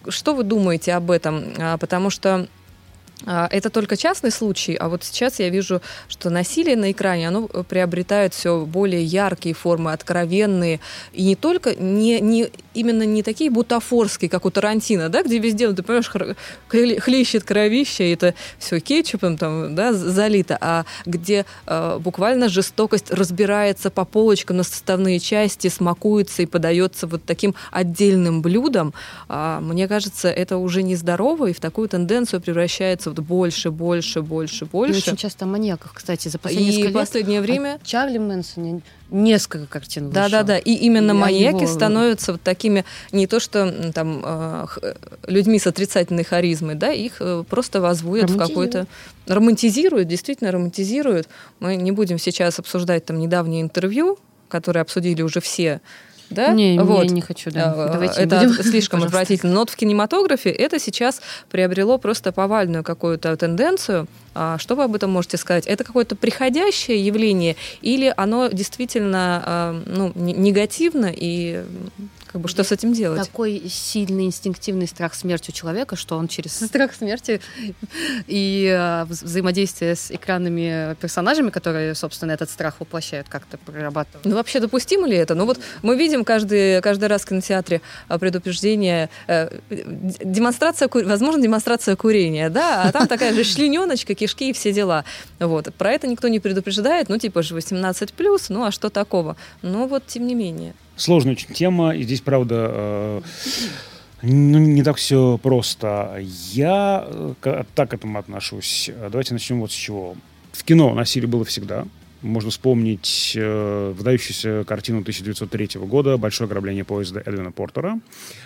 что вы думаете об этом? А, потому что это только частный случай, а вот сейчас я вижу, что насилие на экране, оно э, приобретает все более яркие формы, откровенные, и не только, не, не, именно не такие бутафорские, как у Тарантино, да, где везде, ну, ты понимаешь, хлещет кровище, и это все кетчупом там, да, залито, а где э, буквально жестокость разбирается по полочкам на составные части, смакуется и подается вот таким отдельным блюдом, а, мне кажется, это уже нездорово, и в такую тенденцию превращается вот больше, больше, больше, больше. И очень часто о маньяках, кстати, за последние и последнее время... Чарли Мэнсон несколько картин Да, да, да. И именно Я маньяки его... становятся вот такими не то что там э, людьми с отрицательной харизмой, да, их э, просто возводят в какой-то романтизируют, действительно романтизируют. Мы не будем сейчас обсуждать там недавнее интервью, которое обсудили уже все да? Не, вот. не, не хочу, да. А, Давайте это будем. слишком (laughs) отвратительно. Но вот в кинематографе это сейчас приобрело просто повальную какую-то тенденцию. А что вы об этом можете сказать? Это какое-то приходящее явление или оно действительно а, ну, негативно и как бы, что с этим делать? Такой сильный инстинктивный страх смерти у человека, что он через (laughs) страх смерти и э, взаимодействие с экранными персонажами, которые, собственно, этот страх воплощают, как-то прорабатывают. Ну, вообще допустимо ли это? Ну, вот мы видим каждый, каждый раз в кинотеатре э, предупреждение, э, демонстрация, возможно, демонстрация курения, да, а там такая же члененочка, кишки и все дела. Вот. Про это никто не предупреждает, ну, типа же 18+, ну, а что такого? Ну, вот, тем не менее. Сложная очень тема, и здесь, правда, э, ну, не так все просто. Я э, так к этому отношусь. Давайте начнем вот с чего. В кино насилие было всегда. Можно вспомнить э, выдающуюся картину 1903 года «Большое ограбление поезда» Эдвина Портера,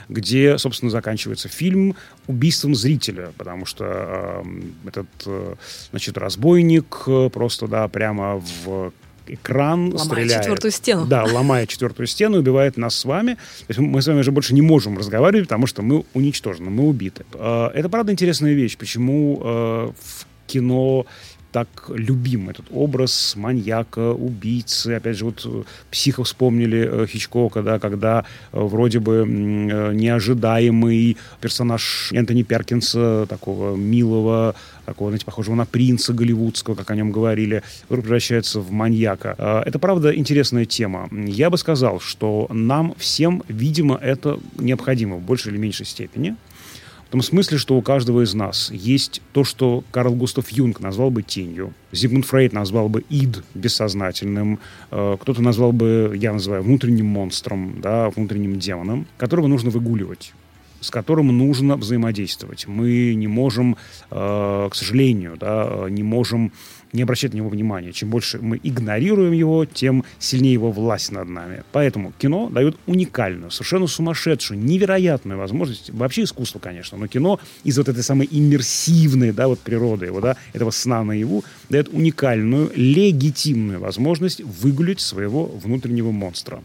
где, собственно, заканчивается фильм убийством зрителя, потому что э, этот, э, значит, разбойник э, просто, да, прямо в экран, ломая стреляет. четвертую стену. Да, ломая четвертую стену, убивает нас с вами. То есть мы с вами уже больше не можем разговаривать, потому что мы уничтожены, мы убиты. А, это, правда, интересная вещь. Почему а, в кино так любим этот образ маньяка, убийцы. Опять же, вот э, психов вспомнили э, Хичкока, да, когда э, вроде бы неожидаемый персонаж Энтони Перкинса, такого милого, такого, знаете, похожего на принца голливудского, как о нем говорили, превращается в маньяка. Это, правда, интересная тема. Я бы сказал, что нам всем, видимо, это необходимо в большей или меньшей степени. В том смысле, что у каждого из нас есть то, что Карл Густав Юнг назвал бы тенью, Зигмунд Фрейд назвал бы ид бессознательным, э, кто-то назвал бы, я называю, внутренним монстром, да, внутренним демоном, которого нужно выгуливать с которым нужно взаимодействовать. Мы не можем, э, к сожалению, да, не можем не обращать на него внимания. Чем больше мы игнорируем его, тем сильнее его власть над нами. Поэтому кино дает уникальную, совершенно сумасшедшую, невероятную возможность, вообще искусство, конечно, но кино из вот этой самой иммерсивной, да, вот природы его, да, этого сна наяву, дает уникальную, легитимную возможность выгулить своего внутреннего монстра.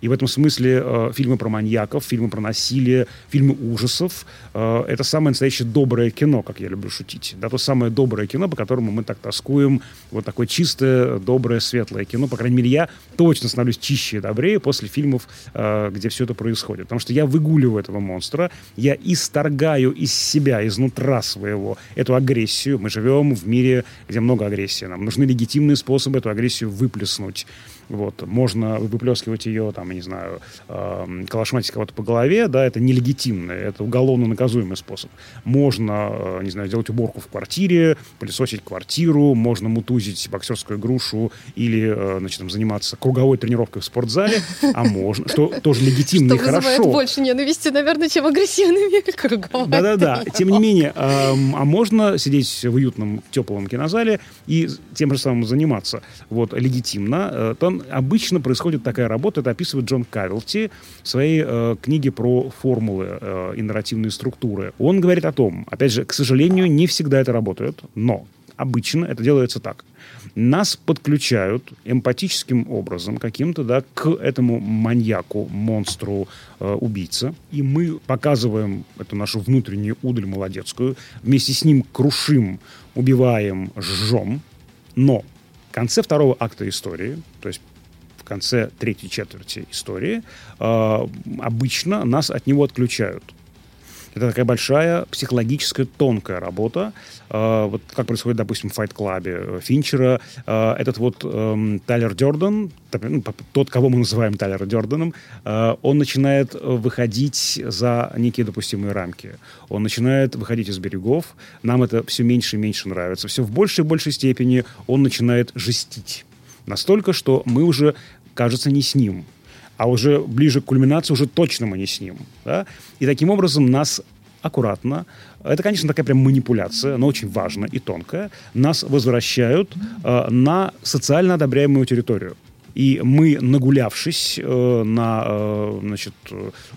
И в этом смысле э, фильмы про маньяков, фильмы про насилие, фильмы ужасов э, — это самое настоящее доброе кино, как я люблю шутить. Да, то самое доброе кино, по которому мы так тоскуем. Вот такое чистое, доброе, светлое кино. По крайней мере, я точно становлюсь чище и добрее после фильмов, э, где все это происходит. Потому что я выгуливаю этого монстра, я исторгаю из себя, изнутра своего эту агрессию. Мы живем в мире, где много агрессии. Нам нужны легитимные способы эту агрессию выплеснуть. Вот. Можно выплескивать ее, там, я не знаю, э, калашматить кого-то по голове, да, это нелегитимно, это уголовно наказуемый способ. Можно, э, не знаю, делать уборку в квартире, пылесосить квартиру, можно мутузить боксерскую грушу или, э, значит, там, заниматься круговой тренировкой в спортзале, а можно, что тоже легитимно и хорошо. Больше ненависти, наверное, чем (laughs) круговая Да-да-да. Тем не менее, а можно сидеть в уютном, теплом кинозале и тем же самым заниматься. Вот, легитимно. Там обычно происходит такая работа, это описывает Джон Кавилти в своей э, книге про формулы э, и нарративные структуры. Он говорит о том, опять же, к сожалению, не всегда это работает, но обычно это делается так. Нас подключают эмпатическим образом каким-то, да, к этому маньяку, монстру, э, убийце. И мы показываем эту нашу внутреннюю удаль молодецкую, вместе с ним крушим, убиваем, жжем. Но в конце второго акта истории, то есть конце третьей четверти истории, э, обычно нас от него отключают. Это такая большая психологическая тонкая работа. Э, вот как происходит, допустим, в Fight Club э, Финчера. Э, этот вот э, Тайлер Дёрден, ну, тот, кого мы называем Тайлер Дёрденом, э, он начинает выходить за некие допустимые рамки. Он начинает выходить из берегов. Нам это все меньше и меньше нравится. Все в большей и большей степени он начинает жестить. Настолько, что мы уже кажется не с ним. А уже ближе к кульминации уже точно мы не с ним. Да? И таким образом нас аккуратно, это, конечно, такая прям манипуляция, но очень важная и тонкая, нас возвращают э, на социально одобряемую территорию. И мы, нагулявшись, э, на, э, значит,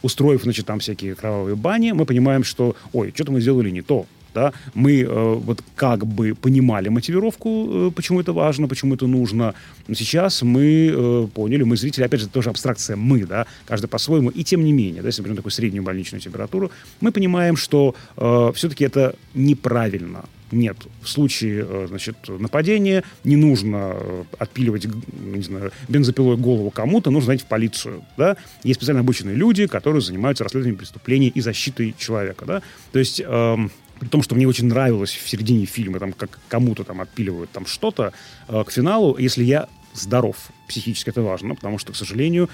устроив значит, там всякие кровавые бани, мы понимаем, что, ой, что-то мы сделали не то да, мы э, вот как бы понимали мотивировку, э, почему это важно, почему это нужно, но сейчас мы э, поняли, мы зрители, опять же, это тоже абстракция мы, да, каждый по-своему, и тем не менее, да, если мы берем такую среднюю больничную температуру, мы понимаем, что э, все-таки это неправильно, нет. В случае, э, значит, нападения не нужно э, отпиливать, не знаю, бензопилой голову кому-то, нужно знать в полицию, да. Есть специально обученные люди, которые занимаются расследованием преступлений и защитой человека, да. То есть эм, при том, что мне очень нравилось в середине фильма, там, как кому-то там отпиливают там что-то, э, к финалу, если я здоров психически, это важно, потому что, к сожалению,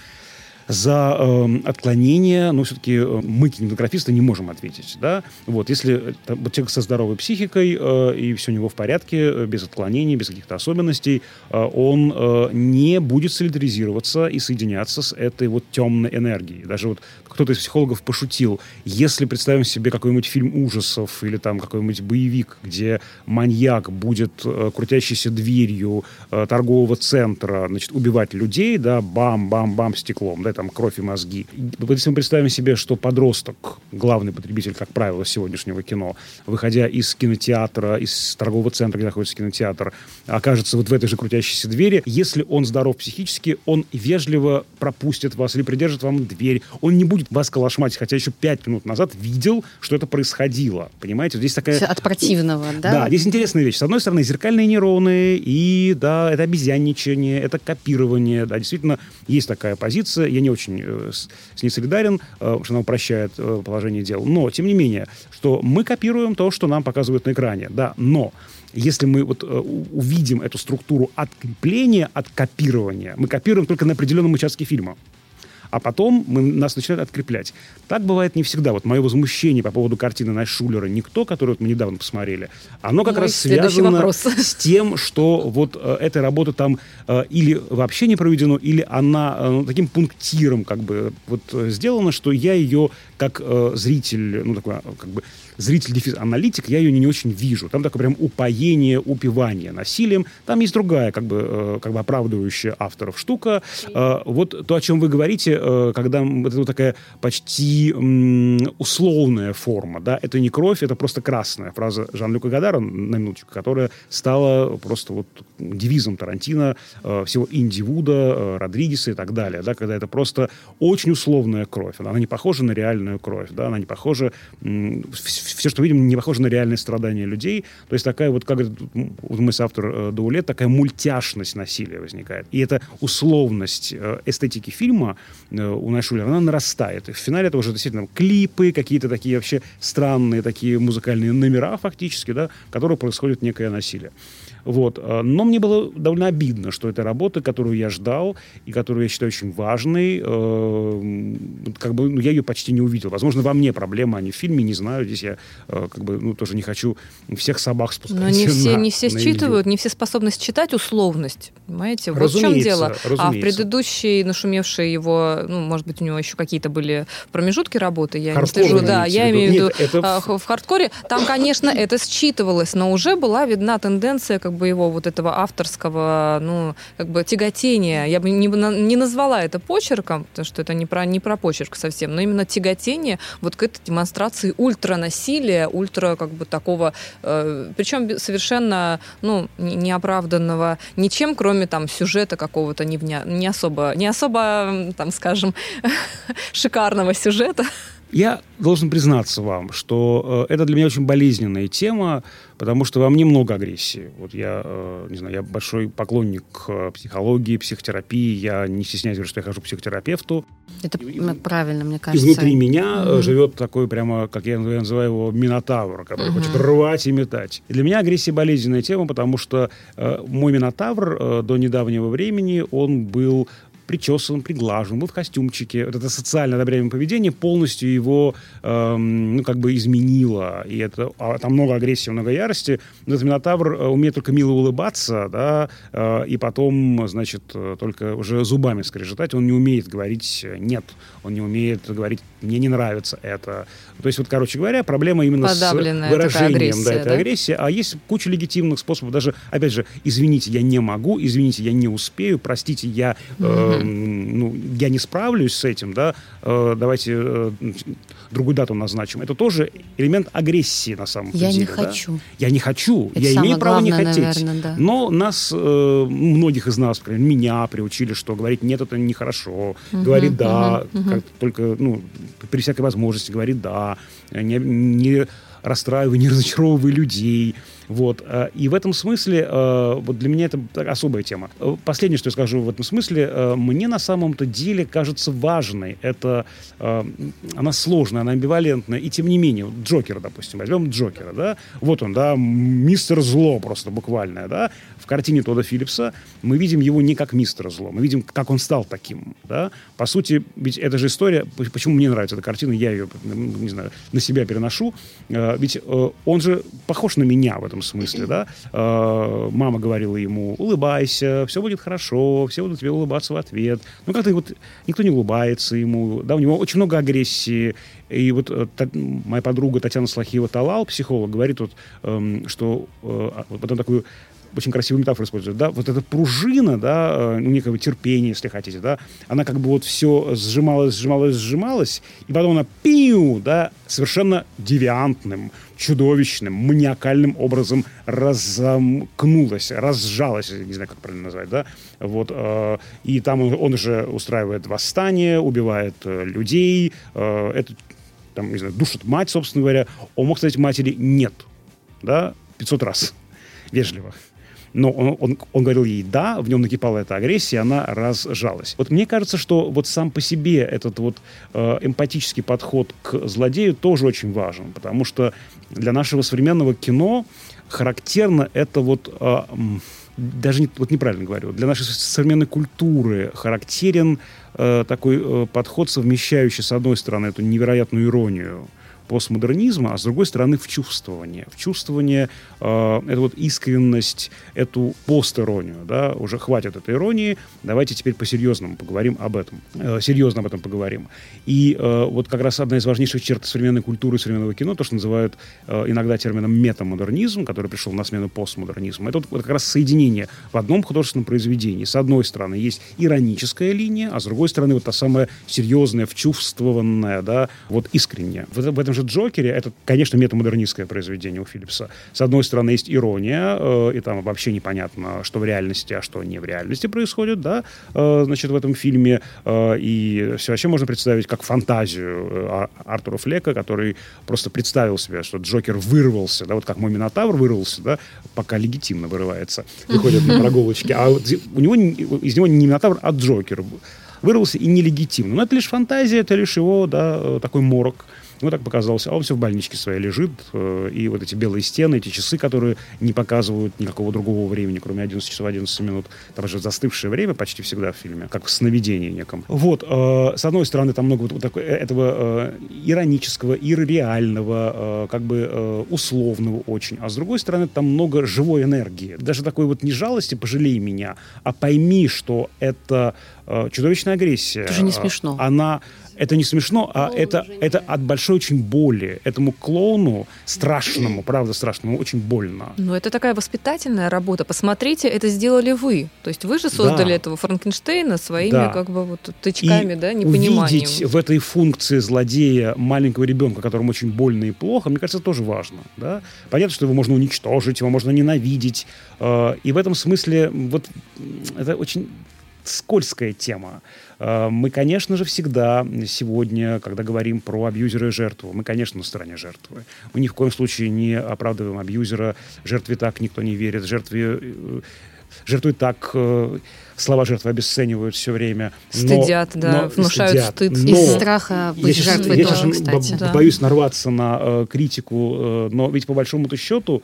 за э, отклонение, ну, все-таки э, мы, кинематографисты, не можем ответить, да, вот, если э, вот, человек со здоровой психикой, э, и все у него в порядке, без отклонений, без каких-то особенностей, э, он э, не будет солидаризироваться и соединяться с этой вот темной энергией. Даже вот кто-то из психологов пошутил, если представим себе какой-нибудь фильм ужасов или там какой-нибудь боевик, где маньяк будет э, крутящейся дверью э, торгового центра, значит, убивать людей, да, бам-бам-бам стеклом, да, там кровь и мозги. Если мы представим себе, что подросток, главный потребитель, как правило, сегодняшнего кино, выходя из кинотеатра, из торгового центра, где находится кинотеатр, окажется вот в этой же крутящейся двери, если он здоров психически, он вежливо пропустит вас или придержит вам дверь, он не будет вас калашматить, хотя еще пять минут назад видел, что это происходило. Понимаете? Здесь такая... От противного, да? Да, здесь интересная вещь. С одной стороны, зеркальные нейроны, и, да, это обезьянничание, это копирование, да, действительно, есть такая позиция. Я не очень э, с, с ней солидарен, э, потому что она упрощает э, положение дел. Но, тем не менее, что мы копируем то, что нам показывают на экране, да, но если мы вот увидим эту структуру открепления от копирования, мы копируем только на определенном участке фильма. А потом мы, нас начинают откреплять. Так бывает не всегда. Вот мое возмущение по поводу картины Найшулера «Никто», которую вот мы недавно посмотрели, оно как Мой раз связано вопрос. с тем, что вот э, эта работа там э, или вообще не проведена, или она э, таким пунктиром как бы вот э, сделана, что я ее как э, зритель, ну такой как бы зритель дефис аналитик, я ее не, не очень вижу. Там такое прям упоение, упивание насилием. Там есть другая, как бы, э, как бы оправдывающая авторов штука. Э, вот то, о чем вы говорите, э, когда это вот такая почти условная форма, да, это не кровь, это просто красная фраза Жан-Люка Гадара, на минуточку, которая стала просто вот девизом Тарантино, э, всего Инди Вуда, э, Родригеса и так далее, да, когда это просто очень условная кровь. Она не похожа на реальную кровь, да, она не похожа все, что видим, не похоже на реальные страдания людей. То есть такая вот, как вот мы с автор э, Даулет, такая мультяшность насилия возникает. И эта условность эстетики фильма у Найшуля, она нарастает. И в финале это уже действительно клипы, какие-то такие вообще странные такие музыкальные номера фактически, да, в которых происходит некое насилие. Вот. Э, но мне было довольно обидно, что эта работа, которую я ждал и которую я считаю очень важной, э, как бы ну, я ее почти не увидел. Возможно, во мне проблема, а не в фильме, не знаю. Здесь я э, как бы ну, тоже не хочу всех собак спускать. Но не (laughs) все, на, не все считывают, не все способны считать условность. Понимаете? Вот в чем дело. Разумеется. А в предыдущей, нашумевшей его, ну, может быть, у него еще какие-то были промежутки работы, я Хардкор, не слежу. Да, я имею в виду это... в хардкоре. Там, конечно, это считывалось, но уже была видна тенденция как бы его вот этого авторского, ну, как бы тяготения. Я бы не, не назвала это почерком, потому что это не про, не про почерк совсем, но именно тяготение вот к этой демонстрации ультранасилия, ультра как бы такого, э, причем совершенно, ну, неоправданного ничем, кроме там сюжета какого-то не, не особо, не особо, там, скажем, (laughs) шикарного сюжета. Я должен признаться вам, что э, это для меня очень болезненная тема, потому что во мне много агрессии. Вот я, э, не знаю, я большой поклонник э, психологии, психотерапии, я не стесняюсь говорить, что я хожу к психотерапевту. Это и, правильно, мне кажется. И внутри меня угу. живет такой прямо, как я называю его, минотавр, который угу. хочет рвать и метать. И для меня агрессия болезненная тема, потому что э, мой минотавр э, до недавнего времени, он был причесан, приглажен, был в костюмчике. Вот это социально одобряемое поведение полностью его, эм, ну, как бы изменило. И это, а, там много агрессии, много ярости. Но этот Минотавр э, умеет только мило улыбаться, да, э, и потом, значит, э, только уже зубами скрежетать. Он не умеет говорить «нет», он не умеет говорить «мне не нравится это». То есть, вот, короче говоря, проблема именно Подавленная с выражением агрессия, да, этой да? агрессии. А есть куча легитимных способов. Даже, опять же, извините, я не могу, извините, я не успею, простите, я э, ну, я не справлюсь с этим, да, э, давайте э, другую дату назначим. Это тоже элемент агрессии на самом я деле. Я не да? хочу. Я не хочу. Это я имею право главное, не хотеть. Наверное, да. Но нас, э, многих из нас, например, меня приучили, что говорить нет, это нехорошо. Угу, говорить да, угу, угу. только, ну, при всякой возможности говорить да. Не, не расстраивай, не разочаровывай людей. Вот. Э, и в этом смысле, э, вот для меня это особая тема. Э, последнее, что я скажу в этом смысле, мне на самом-то деле кажется важной. Это, она сложная, она амбивалентная, и тем не менее, вот Джокера, допустим, возьмем Джокера, да, вот он, да, мистер зло просто буквально, да, картине Тода Филлипса мы видим его не как мистера зло, мы видим, как он стал таким, да. По сути, ведь это же история, почему мне нравится эта картина, я ее, не знаю, на себя переношу, ведь он же похож на меня в этом смысле, да. Э, мама говорила ему, улыбайся, все будет хорошо, все будут тебе улыбаться в ответ. Ну, как-то вот никто не улыбается ему, да, у него очень много агрессии. И вот э, моя подруга Татьяна Слахиева-Талал, психолог, говорит, вот, эм, что э, вот потом такую очень красивую метафору использует, да, вот эта пружина, да, ну, некого терпения, если хотите, да, она как бы вот все сжималась, сжималась, сжималась, и потом она пиу, да, совершенно девиантным, чудовищным, маниакальным образом разомкнулась, разжалась, не знаю, как правильно назвать, да, вот, э, и там он, он же устраивает восстание, убивает э, людей, э, это, там, не знаю, душит мать, собственно говоря, он мог сказать матери «нет», да, 500 раз, вежливо но он, он, он говорил ей «да», в нем накипала эта агрессия, она разжалась. Вот мне кажется, что вот сам по себе этот вот э, эмпатический подход к злодею тоже очень важен, потому что для нашего современного кино характерно это вот а, даже не, вот неправильно говорю, для нашей современной культуры характерен э, такой э, подход, совмещающий, с одной стороны, эту невероятную иронию, постмодернизма, а с другой стороны в чувствование. В чувствование, э, это вот искренность, эту постиронию, да, уже хватит этой иронии, давайте теперь по-серьезному поговорим об этом, э, серьезно об этом поговорим. И э, вот как раз одна из важнейших черт современной культуры, современного кино, то, что называют э, иногда термином метамодернизм, который пришел на смену постмодернизму, это вот, вот как раз соединение в одном художественном произведении. С одной стороны есть ироническая линия, а с другой стороны вот та самая серьезная, вчувствованная, да, вот искренняя. В, в этом же же Джокере, это, конечно, метамодернистское произведение у Филлипса. С одной стороны, есть ирония, э, и там вообще непонятно, что в реальности, а что не в реальности происходит, да, э, значит, в этом фильме. Э, и все вообще можно представить как фантазию э, Артура Флека, который просто представил себе, что Джокер вырвался, да, вот как мой Минотавр вырвался, да, пока легитимно вырывается, выходит на прогулочки. А вот у него, из него не Минотавр, а Джокер вырвался и нелегитимно. Но это лишь фантазия, это лишь его, да, э, такой морок. Ну, так показалось. А он все в больничке своей лежит. Э, и вот эти белые стены, эти часы, которые не показывают никакого другого времени, кроме 11 часов 11 минут. Там же застывшее время почти всегда в фильме, как в сновидении неком. Вот. Э, с одной стороны, там много вот, такого, э, этого иронического, ирреального, как бы условного очень. А с другой стороны, там много живой энергии. Даже такой вот не жалости, пожалей меня, а пойми, что это чудовищная агрессия. Это же не смешно. Она это не смешно, а это, это от большой очень боли. Этому клоуну страшному, правда страшному, очень больно. Ну, это такая воспитательная работа. Посмотрите, это сделали вы. То есть вы же создали да. этого Франкенштейна своими да. как бы вот тычками, и да, непониманием. увидеть в этой функции злодея маленького ребенка, которому очень больно и плохо, мне кажется, тоже важно. Да? Понятно, что его можно уничтожить, его можно ненавидеть. Э, и в этом смысле вот это очень скользкая тема. Э, мы, конечно же, всегда сегодня, когда говорим про абьюзера и жертву, мы, конечно, на стороне жертвы. Мы ни в коем случае не оправдываем абьюзера. Жертве так никто не верит. Жертве э, жертвы так э, слова жертвы обесценивают все время. Но, стыдят, да, но, внушают стыдят. стыд. Но, Из страха быть я жертвой я тоже, кстати. Бо- да. боюсь нарваться на э, критику, э, но ведь по большому-то счету,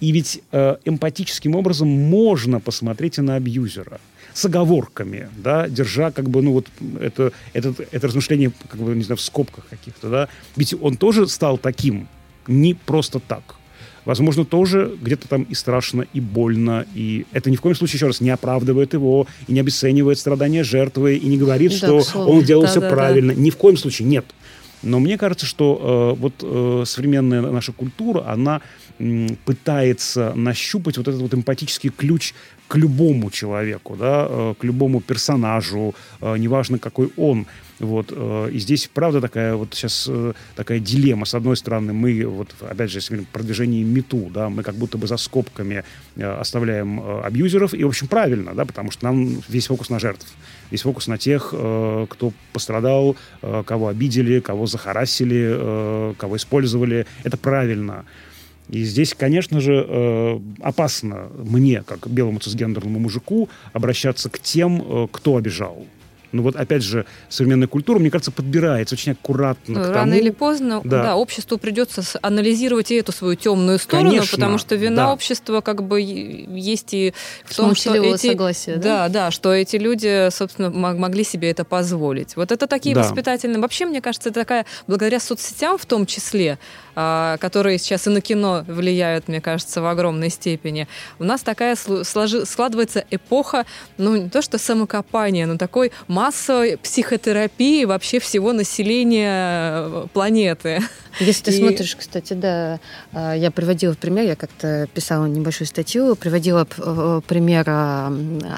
и ведь э, эмпатическим образом можно посмотреть и на абьюзера с оговорками, да, держа как бы, ну вот это, это, это размышление, как бы, не знаю, в скобках каких-то, да, ведь он тоже стал таким, не просто так. Возможно, тоже где-то там и страшно, и больно, и это ни в коем случае, еще раз, не оправдывает его, и не обесценивает страдания жертвы, и не говорит, да, что он делал да, все да, правильно. Да. Ни в коем случае, нет. Но мне кажется, что э, вот э, современная наша культура, она э, пытается нащупать вот этот вот эмпатический ключ к любому человеку, да, э, к любому персонажу, э, неважно какой он. Вот, э, и здесь, правда, такая вот сейчас такая дилемма. С одной стороны, мы, вот, опять же, если говорим о продвижении МИТУ, да, мы как будто бы за скобками оставляем абьюзеров, и, в общем, правильно, да, потому что нам весь фокус на жертв, весь фокус на тех, кто пострадал, кого обидели, кого захарасили, кого использовали. Это правильно. И здесь, конечно же, э, опасно мне, как белому цисгендерному мужику, обращаться к тем, э, кто обижал. Ну вот опять же, современная культура, мне кажется, подбирается очень аккуратно. Ну, к рано тому, или поздно, да. да, обществу придется анализировать и эту свою темную сторону, Конечно, потому что вина да. общества как бы есть и в том, что эти, согласия, да? да, да, что эти люди, собственно, могли себе это позволить. Вот это такие да. воспитательные. Вообще, мне кажется, это такая благодаря соцсетям в том числе а, которые сейчас и на кино влияют, мне кажется, в огромной степени. У нас такая сложи, складывается эпоха, ну, не то что самокопания, но такой массовой психотерапии вообще всего населения э, планеты. Если ты и... смотришь, кстати, да, а, я приводила в пример, я как-то писала небольшую статью, приводила э, пример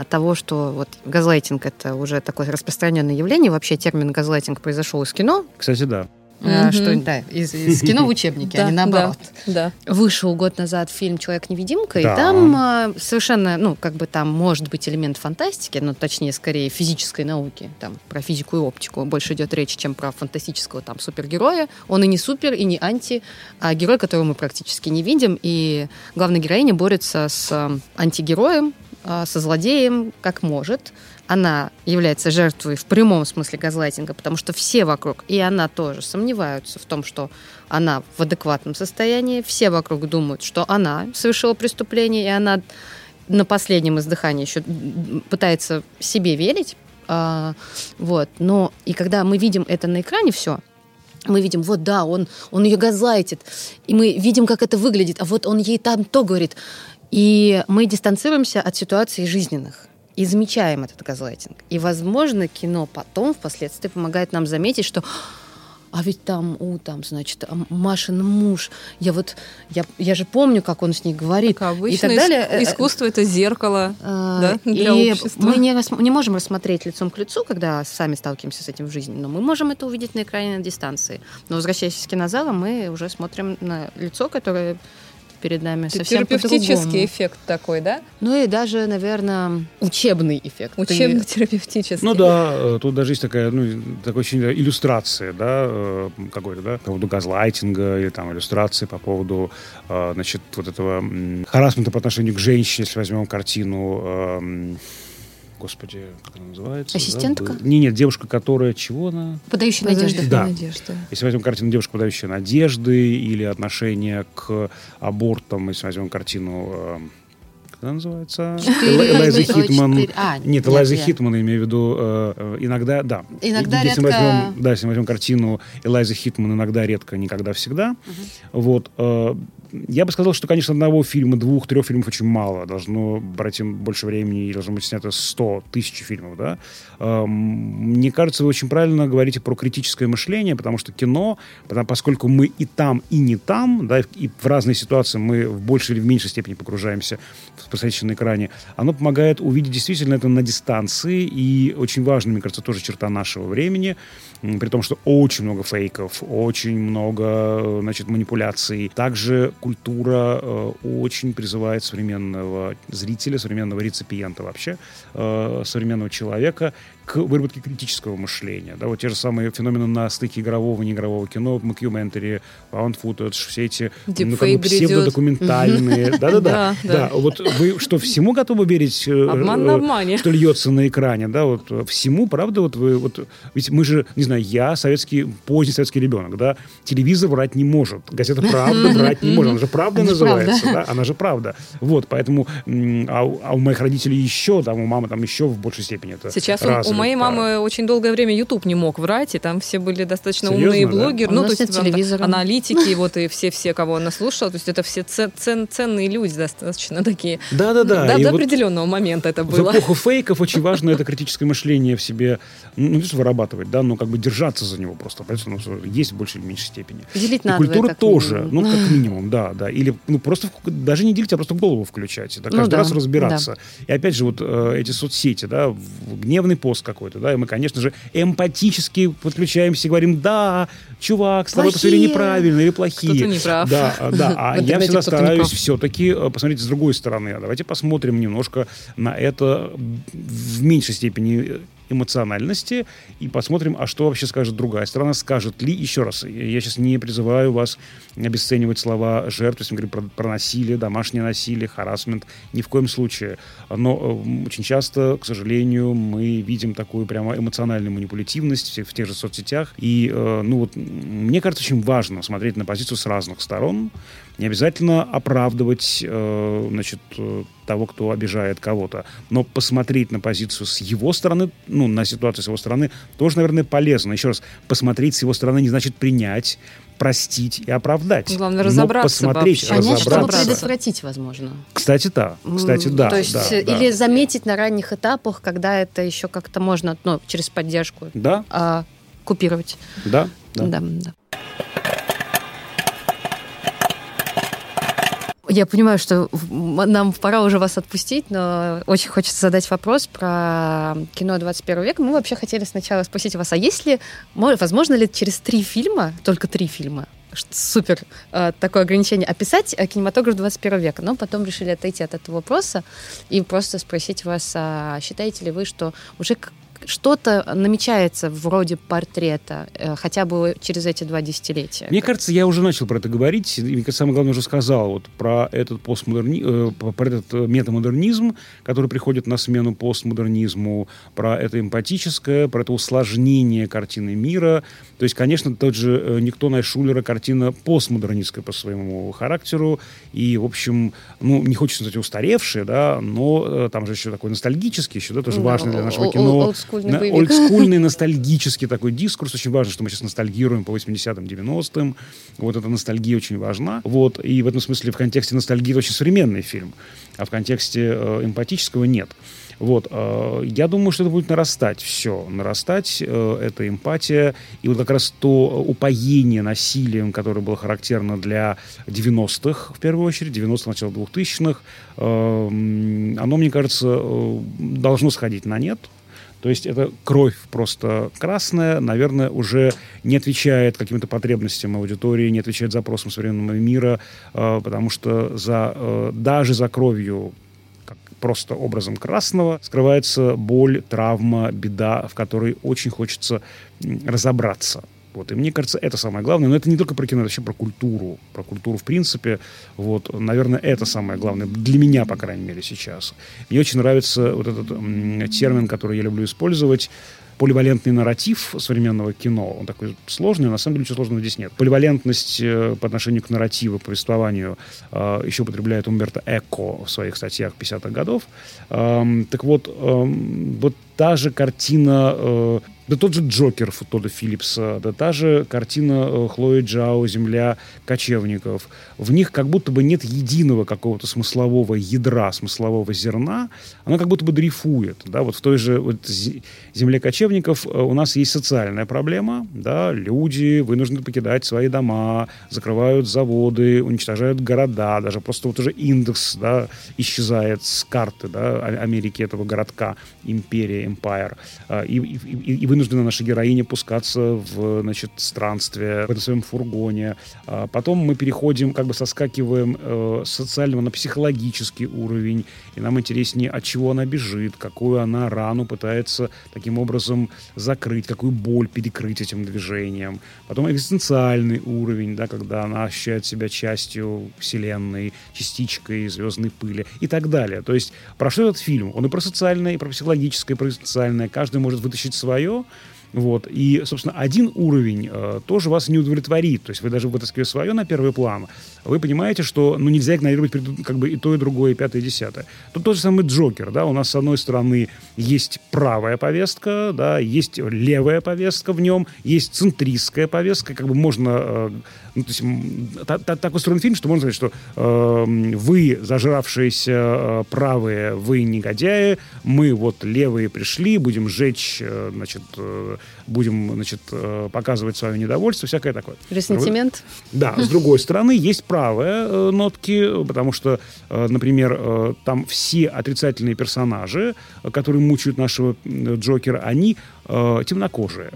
того, что вот газлайтинг это уже такое распространенное явление, вообще термин газлайтинг произошел из кино. Кстати, да. Mm-hmm. Что, да, из, из кино в учебнике, а (laughs) не наоборот. Да, Вышел год назад фильм «Человек-невидимка», и там а, совершенно, ну, как бы там может быть элемент фантастики, но точнее, скорее, физической науки. Там про физику и оптику больше идет речь, чем про фантастического там супергероя. Он и не супер, и не анти, а герой, которого мы практически не видим. И главная героиня борется с антигероем, э, со злодеем как может. Она является жертвой в прямом смысле газлайтинга, потому что все вокруг, и она тоже, сомневаются в том, что она в адекватном состоянии. Все вокруг думают, что она совершила преступление, и она на последнем издыхании еще пытается себе верить. А, вот. Но и когда мы видим это на экране все, мы видим, вот да, он, он ее газлайтит, и мы видим, как это выглядит, а вот он ей там то говорит. И мы дистанцируемся от ситуаций жизненных и замечаем этот газлайтинг. И, возможно, кино потом, впоследствии, помогает нам заметить, что а ведь там, у, там, значит, Машин муж, я вот, я, я же помню, как он с ней говорит. Как обычно, и так далее. Э, искусство — это зеркало а, да, для и общества. Мы не, не можем рассмотреть лицом к лицу, когда сами сталкиваемся с этим в жизни, но мы можем это увидеть на экране на дистанции. Но возвращаясь из кинозала, мы уже смотрим на лицо, которое перед нами совсем Терапевтический эффект такой, да? Ну и даже, наверное, учебный эффект. Учебно-терапевтический. Ну да, э, тут даже есть такая, ну, такая очень иллюстрация, да, э, какой-то, да, по поводу газлайтинга или там иллюстрации по поводу, э, значит, вот этого харасмента по отношению к женщине, если возьмем картину господи, как она называется? Ассистентка? Да? Не, нет, девушка, которая чего она? Подающая надежды. Да. Надежды. Если возьмем картину «Девушка, подающая надежды» или отношение к абортам, если возьмем картину э, как она называется? Элайза Хитман. А, нет, Элайза Хитман, я имею в виду, э, э, иногда, да. Иногда если редко... возьмем, да, если мы возьмем картину Элайза Хитман «Иногда, редко, никогда, всегда», угу. вот, я бы сказал, что, конечно, одного фильма, двух, трех фильмов очень мало. Должно брать им больше времени, и должно быть снято 100 тысяч фильмов, да. Мне кажется, вы очень правильно говорите про критическое мышление, потому что кино, потому, поскольку мы и там, и не там, да, и в разные ситуации мы в большей или в меньшей степени погружаемся в на экране, оно помогает увидеть действительно это на дистанции, и очень важно, мне кажется, тоже черта нашего времени, при том, что очень много фейков, очень много, значит, манипуляций. Также культура э, очень призывает современного зрителя, современного реципиента вообще, э, современного человека к выработке критического мышления. Да, вот те же самые феномены на стыке игрового и неигрового кино, мокюментари, found footage, все эти ну, как бы псевдодокументальные. Да-да-да. Да, вот вы что, всему готовы верить, э, Обман на обмане. что льется на экране? Да, вот всему, правда, вот вы, вот, ведь мы же, не знаю, я советский, поздний советский ребенок, да, телевизор врать не может, газета «Правда» врать не может, она же «Правда» называется, да, она же «Правда». Вот, поэтому, а, а у моих родителей еще, там, у мамы там еще в большей степени это Сейчас у моей мамы очень долгое время YouTube не мог врать, и там все были достаточно Серьезно, умные блогеры, да? ну, то есть телевизора. аналитики, (laughs) вот и все-все, кого она слушала, то есть это все цен, ценные люди достаточно такие. Да-да-да. До, до определенного момента это было. В эпоху фейков очень (laughs) важно это критическое мышление в себе, ну, не вырабатывать, да, но как бы держаться за него просто, ну, есть в большей или меньшей степени. Делить надо. культура тоже, минимум. ну, как (gasps) минимум, да, да. Или ну, просто даже не делить, а просто голову включать. Да, каждый ну, да, раз разбираться. Да. И опять же, вот э, эти соцсети, да, гневный пост какой-то, да, и мы, конечно, же, эмпатически подключаемся и говорим, да, чувак, с тобой поступили неправильно или плохие. Кто-то не прав. Да, да. А (laughs) я всегда стараюсь все-таки э, посмотреть с другой стороны. А давайте посмотрим немножко на это в меньшей степени эмоциональности и посмотрим, а что вообще скажет другая сторона, скажет ли, еще раз, я сейчас не призываю вас обесценивать слова жертв, если мы говорим про, про насилие, домашнее насилие, харасмент, ни в коем случае. Но очень часто, к сожалению, мы видим такую прямо эмоциональную манипулятивность в, в тех же соцсетях. И, э, ну вот, мне кажется, очень важно смотреть на позицию с разных сторон, не обязательно оправдывать э, значит, э, того, кто обижает кого-то, но посмотреть на позицию с его стороны, ну, на ситуацию с его стороны, тоже, наверное, полезно. Еще раз, посмотреть с его стороны не значит принять, простить и оправдать. Главное разобраться но посмотреть, вообще. Понять, чтобы предотвратить, возможно. Кстати, да. Кстати, да. То есть, да, или да. заметить на ранних этапах, когда это еще как-то можно, ну, через поддержку да. а, купировать. Да, да. да, да. Я понимаю, что нам пора уже вас отпустить, но очень хочется задать вопрос про кино 21 века. Мы вообще хотели сначала спросить вас, а есть ли, возможно ли через три фильма, только три фильма, супер э, такое ограничение, описать э, кинематограф 21 века. Но потом решили отойти от этого вопроса и просто спросить вас, а считаете ли вы, что уже что-то намечается вроде портрета, э, хотя бы через эти два десятилетия. Мне кажется, я уже начал про это говорить, и, самое главное уже сказал, вот про этот постмодерни... Э, про этот метамодернизм, который приходит на смену постмодернизму, про это эмпатическое, про это усложнение картины мира. То есть, конечно, тот же Никтона Шулера картина постмодернистская по своему характеру, и, в общем, ну, не хочется сказать устаревшая, да, но там же еще такой ностальгический, еще, да, тоже важный для нашего кино. Олдскульный на, Олдскульный, (laughs) ностальгический такой дискурс. Очень важно, что мы сейчас ностальгируем по 80-м, 90-м. Вот эта ностальгия очень важна. Вот, и в этом смысле в контексте ностальгии это очень современный фильм, а в контексте э, эмпатического нет. Вот, э, я думаю, что это будет нарастать все, нарастать э, эта эмпатия и вот как раз то упоение насилием, которое было характерно для 90-х, в первую очередь, 90-х, начала 2000-х, э, оно, мне кажется, э, должно сходить на нет, то есть это кровь просто красная, наверное, уже не отвечает каким-то потребностям аудитории, не отвечает запросам современного мира, э, потому что за, э, даже за кровью просто образом красного скрывается боль, травма, беда, в которой очень хочется разобраться. Вот. И мне кажется, это самое главное. Но это не только про кино, это вообще про культуру. Про культуру в принципе. Вот. Наверное, это самое главное. Для меня, по крайней мере, сейчас. Мне очень нравится вот этот м, термин, который я люблю использовать поливалентный нарратив современного кино, он такой сложный, на самом деле ничего сложного здесь нет. Поливалентность э, по отношению к нарративу, повествованию э, еще употребляет Умберто Эко в своих статьях 50-х годов. Эм, так вот, эм, вот та же картина э, да тот же Джокер Тодда Филлипса, да та же картина э, Хлои Джао «Земля кочевников». В них как будто бы нет единого какого-то смыслового ядра, смыслового зерна. Оно как будто бы дрейфует. Да? Вот в той же вот «Земле кочевников» э, у нас есть социальная проблема. Да? Люди вынуждены покидать свои дома, закрывают заводы, уничтожают города. Даже просто вот уже индекс да, исчезает с карты да, Америки этого городка, империя, empire. А, и, и, и вы вынуждена наша героиня пускаться в, значит, странствие в этом своем фургоне. А потом мы переходим, как бы соскакиваем э, с социального на психологический уровень, и нам интереснее, от чего она бежит, какую она рану пытается таким образом закрыть, какую боль перекрыть этим движением. Потом экзистенциальный уровень, да, когда она ощущает себя частью вселенной, частичкой звездной пыли и так далее. То есть про что этот фильм? Он и про социальное, и про психологическое, и про экзистенциальное. Каждый может вытащить свое, вот. И, собственно, один уровень э, тоже вас не удовлетворит. То есть вы даже вытаскивая свое на первый план, вы понимаете, что ну, нельзя игнорировать как бы и то, и другое, и пятое, и десятое. Тут тот же самый Джокер. Да? У нас, с одной стороны, есть правая повестка, да, есть левая повестка в нем, есть центристская повестка. Как бы можно э, ну, то есть, та, та, так устроен фильм, что можно сказать, что э, вы, зажравшиеся э, правые, вы негодяи, мы вот левые пришли, будем жечь, э, значит, э, будем, значит, показывать свое недовольство, всякое такое. Ресентимент? Да, с другой стороны, есть правые нотки, потому что, например, там все отрицательные персонажи, которые мучают нашего Джокера, они темнокожие.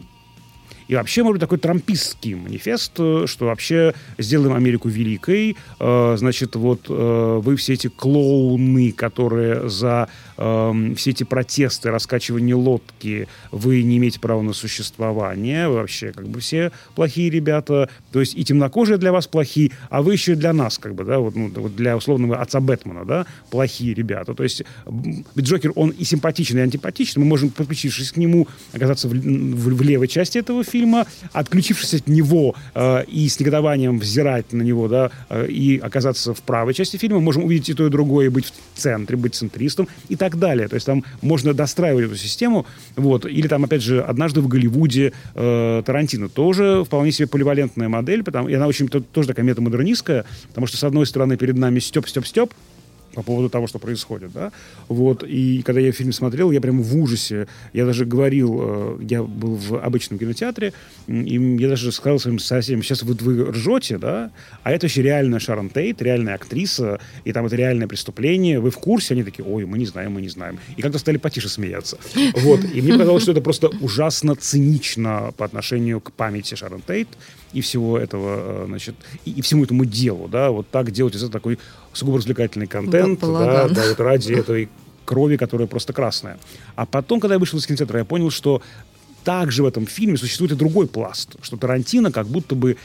И вообще, может быть, такой трампистский манифест, э, что вообще сделаем Америку великой. Э, значит, вот э, вы все эти клоуны, которые за эм, все эти протесты, раскачивание лодки, вы не имеете права на существование. Вообще как бы все плохие ребята. То есть и темнокожие для вас плохие, а вы еще для нас, как бы, да, вот, ну, вот для условного отца Бэтмена, да, плохие ребята. То есть Джокер, он и симпатичный, и антипатичный. Мы можем, подключившись к нему, оказаться в, в, в левой части этого фильма, отключившись от него э, и с негодованием взирать на него, да, э, и оказаться в правой части фильма, можем увидеть и то, и другое, и быть в центре, быть центристом и так далее. То есть там можно достраивать эту систему. Вот. Или там, опять же, однажды в Голливуде э, Тарантино тоже вполне себе поливалентная модель, потому, и она очень тоже такая метамодернистская, потому что, с одной стороны, перед нами Степ, Степ, Степ, по поводу того, что происходит, да, вот, и когда я фильм смотрел, я прям в ужасе, я даже говорил, э, я был в обычном кинотеатре, и я даже сказал своим соседям, сейчас вот вы ржете, да, а это вообще реальная Шарон Тейт, реальная актриса, и там это реальное преступление, вы в курсе? Они такие, ой, мы не знаем, мы не знаем. И как-то стали потише смеяться. Вот, и мне показалось, что это просто ужасно цинично по отношению к памяти Шарон Тейт, и всего этого, э, значит, и, и всему этому делу, да, вот так делать из этого такой сугубо развлекательный контент, да, да, вот ради этой крови, которая просто красная. А потом, когда я вышел из кинотеатра, я понял, что также в этом фильме существует и другой пласт, что Тарантино как будто бы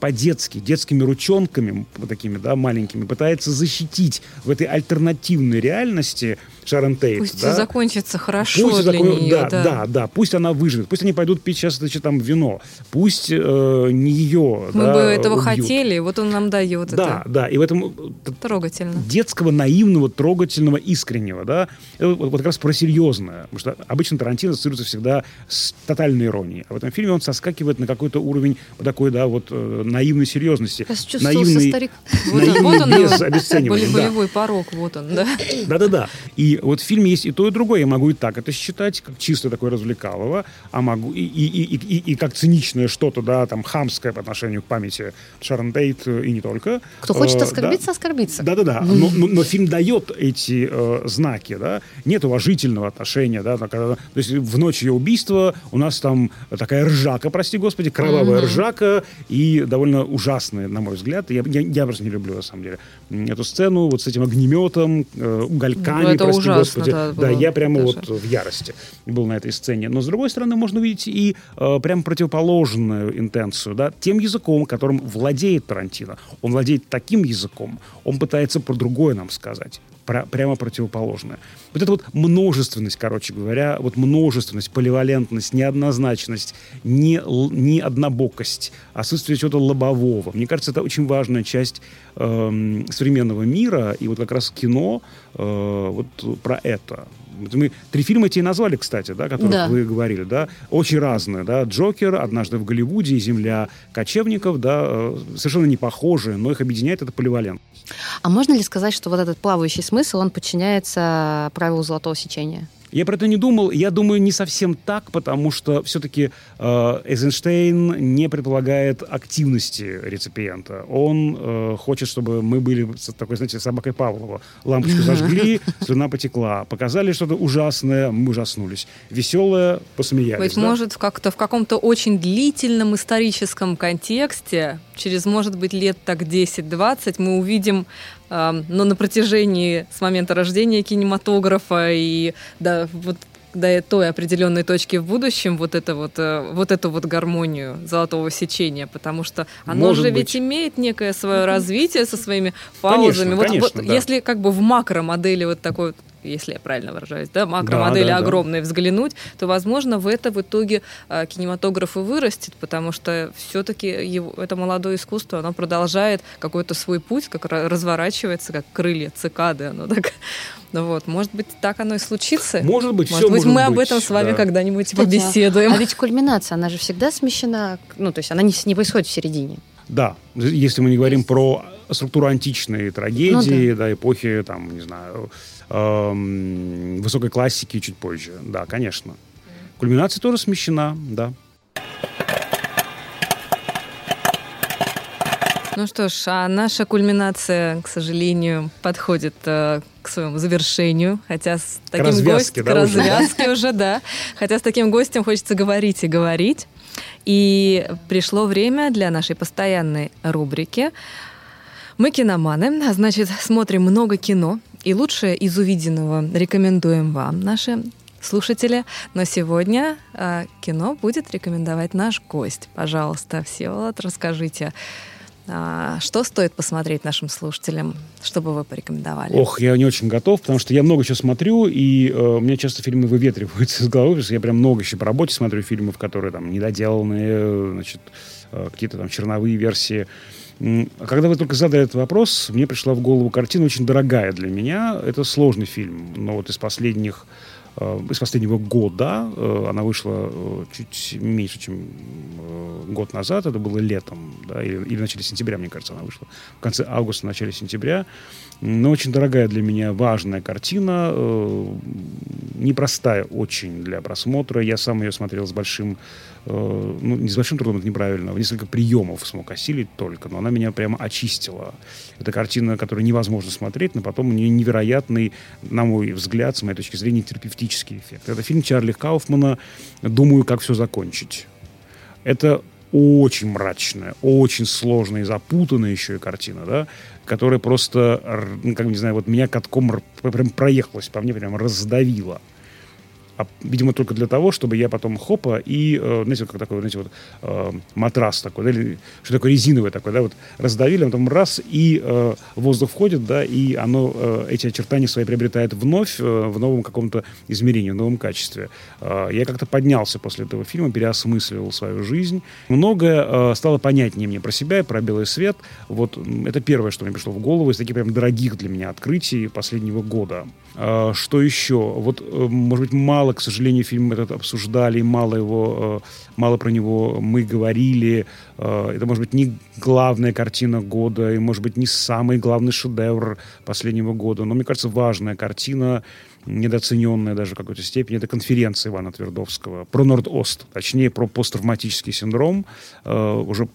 по-детски, детскими ручонками, такими, да, маленькими, пытается защитить в этой альтернативной реальности Шарон Тейт. Пусть да? все закончится хорошо пусть для такое, нее. Да, да, да, да, пусть она выживет, пусть они пойдут пить сейчас значит, там вино, пусть э, не ее Мы да, бы этого убьют. хотели, вот он нам дает да, это. Да, и в этом трогательно. детского, наивного, трогательного, искреннего, да, вот, вот как раз про серьезное, потому что обычно Тарантино ассоциируется всегда с тотальной иронией, а в этом фильме он соскакивает на какой-то уровень такой, да, вот э, наивной серьезности. Я наивный, старик. наивный вот он, без обесценивания. Болевой да. порог, вот он, да. Да-да-да. И вот в фильме есть и то, и другое. Я могу и так это считать, как чисто такое развлекалово, а могу и, и, и, и, и как циничное что-то, да, там, хамское по отношению к памяти Шарон Тейт и не только. Кто хочет оскорбиться, да. оскорбиться. Да-да-да. Но, но, но фильм дает эти э, знаки, да. Нет уважительного отношения, да. Когда, то есть в ночь ее убийства у нас там такая ржака, прости господи, кровавая mm-hmm. ржака и довольно ужасная, на мой взгляд. Я, я, я просто не люблю, на самом деле, эту сцену вот с этим огнеметом, э, угольками, ну, это прости ужасно, господи. Да, да я прямо даже. вот в ярости был на этой сцене. Но, с другой стороны, можно увидеть и э, прям противоположную интенцию, да, тем языком, которым владеет Тарантино. Он владеет таким языком, он пытается про другое нам сказать про, прямо противоположное. Вот эта вот множественность, короче говоря, вот множественность, поливалентность, неоднозначность, не, не однобокость, отсутствие чего-то лобового. Мне кажется, это очень важная часть э, современного мира, и вот как раз кино э, вот про это. Мы три фильма и назвали, кстати, да, которых да. вы говорили, да, очень разные, да, Джокер, однажды в Голливуде, Земля кочевников, да, э, совершенно не похожие, но их объединяет это поливалент. А можно ли сказать, что вот этот плавающий смысл, он подчиняется правилу золотого сечения? Я про это не думал. Я думаю, не совсем так, потому что все-таки э, Эйзенштейн не предполагает активности реципиента. Он э, хочет, чтобы мы были с такой, знаете, собакой Павлова. Лампочку зажгли, (laughs) слюна потекла. Показали что-то ужасное, мы ужаснулись. Веселое, посмеялись. Быть да? может, как-то в каком-то очень длительном историческом контексте, через, может быть, лет так 10-20, мы увидим но на протяжении с момента рождения кинематографа и до вот до той определенной точки в будущем вот это вот э, вот эту вот гармонию золотого сечения, потому что оно Может же быть. ведь имеет некое свое развитие со своими паузами. Конечно, вот, конечно, вот да. если как бы в макромодели вот такой если я правильно выражаюсь, да, макромодели да, да, огромные да. взглянуть, то, возможно, в это в итоге а, кинематограф и вырастет, потому что все-таки это молодое искусство, оно продолжает какой-то свой путь, как разворачивается, как крылья цикады, оно так ну вот, может быть, так оно и случится. Может быть, может все быть, может мы быть, об этом с вами да. когда-нибудь Кстати, побеседуем. А ведь кульминация, она же всегда смещена, ну, то есть она не, не происходит в середине. Да, если мы не говорим про структуру античной трагедии, ну, да. да, эпохи, там, не знаю, эм, высокой классики чуть позже. Да, конечно. Кульминация тоже смещена, да. Ну что ж, а наша кульминация, к сожалению, подходит э, к своему завершению, хотя с таким гостем... Да, к развязке уже, уже да. Хотя с таким гостем хочется говорить и говорить. И пришло время для нашей постоянной рубрики мы киноманы, а значит, смотрим много кино, и лучшее из увиденного рекомендуем вам, наши слушатели. Но сегодня э, кино будет рекомендовать наш гость. Пожалуйста, Всеволод, расскажите, э, что стоит посмотреть нашим слушателям, чтобы вы порекомендовали? Ох, я не очень готов, потому что я много чего смотрю, и э, у меня часто фильмы выветриваются (laughs) из головы, потому что я прям много еще по работе смотрю фильмов, которые там недоделанные, значит, э, какие-то там черновые версии. Когда вы только задали этот вопрос, мне пришла в голову картина очень дорогая для меня. Это сложный фильм, но вот из последних э, из последнего года. Э, она вышла э, чуть меньше, чем год назад. Это было летом, да, или, или в начале сентября, мне кажется, она вышла. В конце августа, начале сентября. Но очень дорогая для меня, важная картина. Непростая очень для просмотра. Я сам ее смотрел с большим Э, ну, не с большим трудом, это неправильно, несколько приемов смог осилить только, но она меня прямо очистила. Это картина, которую невозможно смотреть, но потом у нее невероятный, на мой взгляд, с моей точки зрения, терапевтический эффект. Это фильм Чарли Кауфмана «Думаю, как все закончить». Это очень мрачная, очень сложная и запутанная еще и картина, да, которая просто, ну, как не знаю, вот меня катком прям проехалась, по мне прям раздавила а, видимо, только для того, чтобы я потом хопа и, э, знаете, как такой, знаете, вот э, матрас такой, да, или что такое резиновый такой, да, вот раздавили, а потом раз, и э, воздух входит, да, и оно, э, эти очертания свои приобретает вновь э, в новом каком-то измерении, в новом качестве. Э, я как-то поднялся после этого фильма, переосмысливал свою жизнь. Многое э, стало понятнее мне про себя и про белый свет. Вот это первое, что мне пришло в голову из таких прям дорогих для меня открытий последнего года. Э, что еще? Вот, э, может быть, мало к сожалению, фильм этот обсуждали, мало его, э, мало про него мы говорили. Э, это, может быть, не главная картина года, и, может быть, не самый главный шедевр последнего года, но, мне кажется, важная картина, недооцененная даже в какой-то степени, это конференция Ивана Твердовского про Норд-Ост, точнее, про посттравматический синдром, уже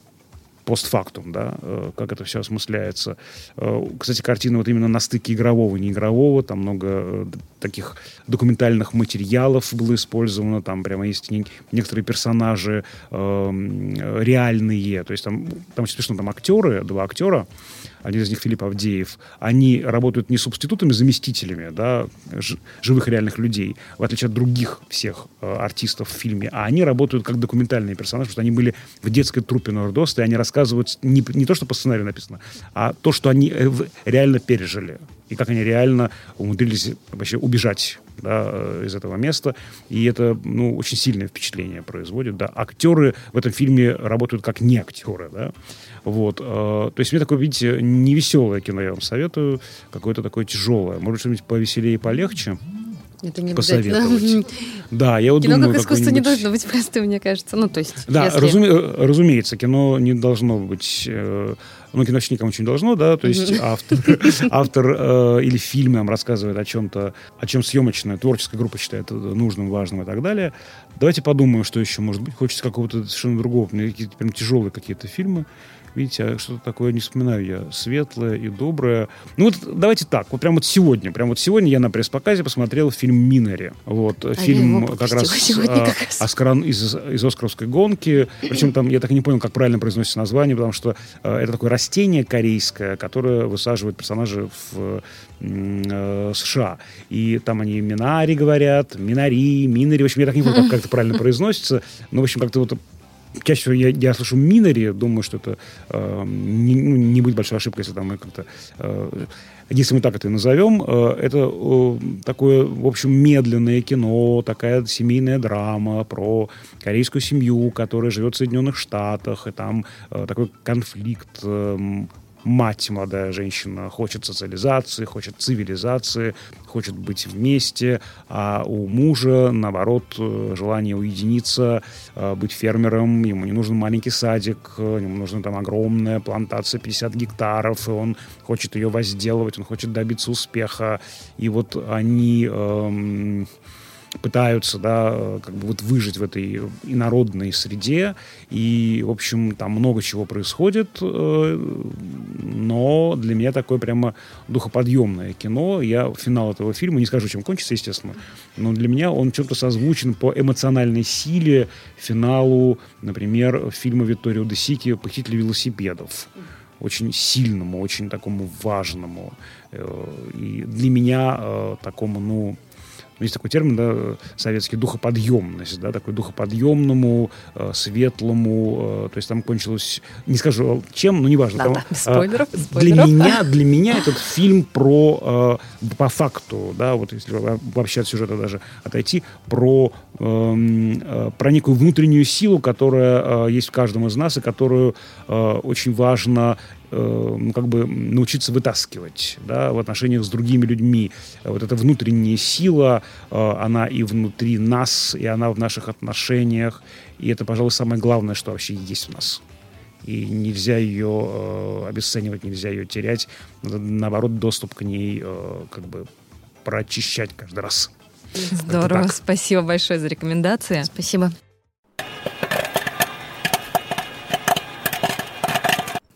постфактум, да, э, как это все осмысляется. Э, кстати, картина вот именно на стыке игрового и неигрового, там много э, таких документальных материалов было использовано, там прямо есть некоторые персонажи э, реальные, то есть там, там смешно, там актеры, два актера, один из них Филипп Авдеев, они работают не субститутами, заместителями да, живых реальных людей, в отличие от других всех э, артистов в фильме, а они работают как документальные персонажи, потому что они были в детской труппе Нордоста, и они рассказывают не, не то, что по сценарию написано, а то, что они э, реально пережили, и как они реально умудрились вообще убежать да, э, из этого места. И это ну, очень сильное впечатление производит. Да. Актеры в этом фильме работают как не актеры. Да. Вот. Э, то есть мне такое, видите, невеселое кино я вам советую, какое-то такое тяжелое. Может что-нибудь повеселее и полегче. Это не посоветовать. Да, я вот кино думаю, как искусство не должно быть простым, мне кажется. Ну, то есть, да, если... разуме... разумеется, кино не должно быть э, ну, кино вообще никому ничего не должно, да, то есть автор, (laughs) автор э, или фильм нам рассказывает о чем-то, о чем съемочная творческая группа считает нужным, важным и так далее. Давайте подумаем, что еще может быть. Хочется какого-то совершенно другого, какие-то прям тяжелые какие-то фильмы. Видите, а что-то такое не вспоминаю я. Светлое и доброе. Ну вот давайте так. Вот прям вот сегодня. Прям вот сегодня я на пресс-показе посмотрел фильм «Минари». Вот а фильм как раз, сегодня, а, как раз. Оскаран из, из «Оскаровской гонки». Причем там, я так и не понял, как правильно произносится название, потому что э, это такое растение корейское, которое высаживает персонажи в э, США. И там они Минари говорят, Минари, Минари. В общем, я так не помню, как, как это правильно (laughs) произносится. Но, в общем, как-то вот чаще всего я, я слышу Минари, думаю, что это э, не, ну, не будет большой ошибкой, если там мы как-то... Э, если мы так это назовем, э, это э, такое, в общем, медленное кино, такая семейная драма про корейскую семью, которая живет в Соединенных Штатах, и там э, такой конфликт э, мать, молодая женщина, хочет социализации, хочет цивилизации, хочет быть вместе, а у мужа, наоборот, э, желание уединиться, э, быть фермером, ему не нужен маленький садик, ему нужна там огромная плантация 50 гектаров, и он хочет ее возделывать, он хочет добиться успеха. И вот они... Эм, пытаются, да, как бы вот выжить в этой инородной среде, и, в общем, там много чего происходит, э, но для меня такое прямо духоподъемное кино. Я финал этого фильма, не скажу, чем кончится, естественно, но для меня он чем-то созвучен по эмоциональной силе финалу, например, фильма Витторио де Сики «Похититель велосипедов» очень сильному, очень такому важному. Э, и для меня э, такому, ну, есть такой термин, да, советский, духоподъемность, да, такой духоподъемному, э, светлому, э, то есть там кончилось, не скажу чем, но неважно. Да, там, да, спойлеров, э, спойлеров. Для меня, для меня этот фильм про, э, по факту, да, вот если вообще от сюжета даже отойти, про, про некую внутреннюю силу, которая э, есть в каждом из нас и которую э, очень важно э, ну, как бы научиться вытаскивать да, в отношениях с другими людьми. Вот эта внутренняя сила, э, она и внутри нас, и она в наших отношениях. И это, пожалуй, самое главное, что вообще есть в нас. И нельзя ее э, обесценивать, нельзя ее терять. Наоборот, доступ к ней э, как бы прочищать каждый раз. Здорово. Спасибо большое за рекомендации. Спасибо.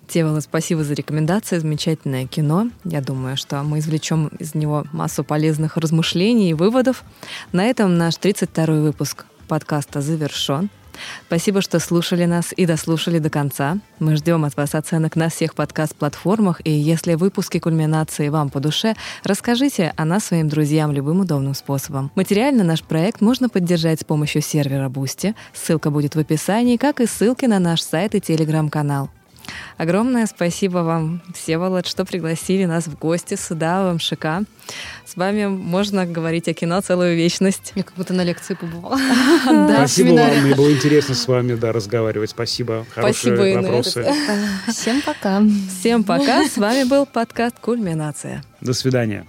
Севала, спасибо за рекомендации. Замечательное кино. Я думаю, что мы извлечем из него массу полезных размышлений и выводов. На этом наш 32-й выпуск подкаста завершен. Спасибо, что слушали нас и дослушали до конца. Мы ждем от вас оценок на всех подкаст-платформах, и если выпуски кульминации вам по душе, расскажите о нас своим друзьям любым удобным способом. Материально наш проект можно поддержать с помощью сервера Boosty. Ссылка будет в описании, как и ссылки на наш сайт и телеграм-канал. Огромное спасибо вам, Всеволод, что пригласили нас в гости сюда, в МШК. С вами можно говорить о кино целую вечность. Я как будто на лекции побывала. (laughs) Спасибо вам, мне было интересно с вами да, разговаривать. Спасибо, хорошие вопросы. Всем пока. Всем пока, с вами был подкаст «Кульминация». До свидания.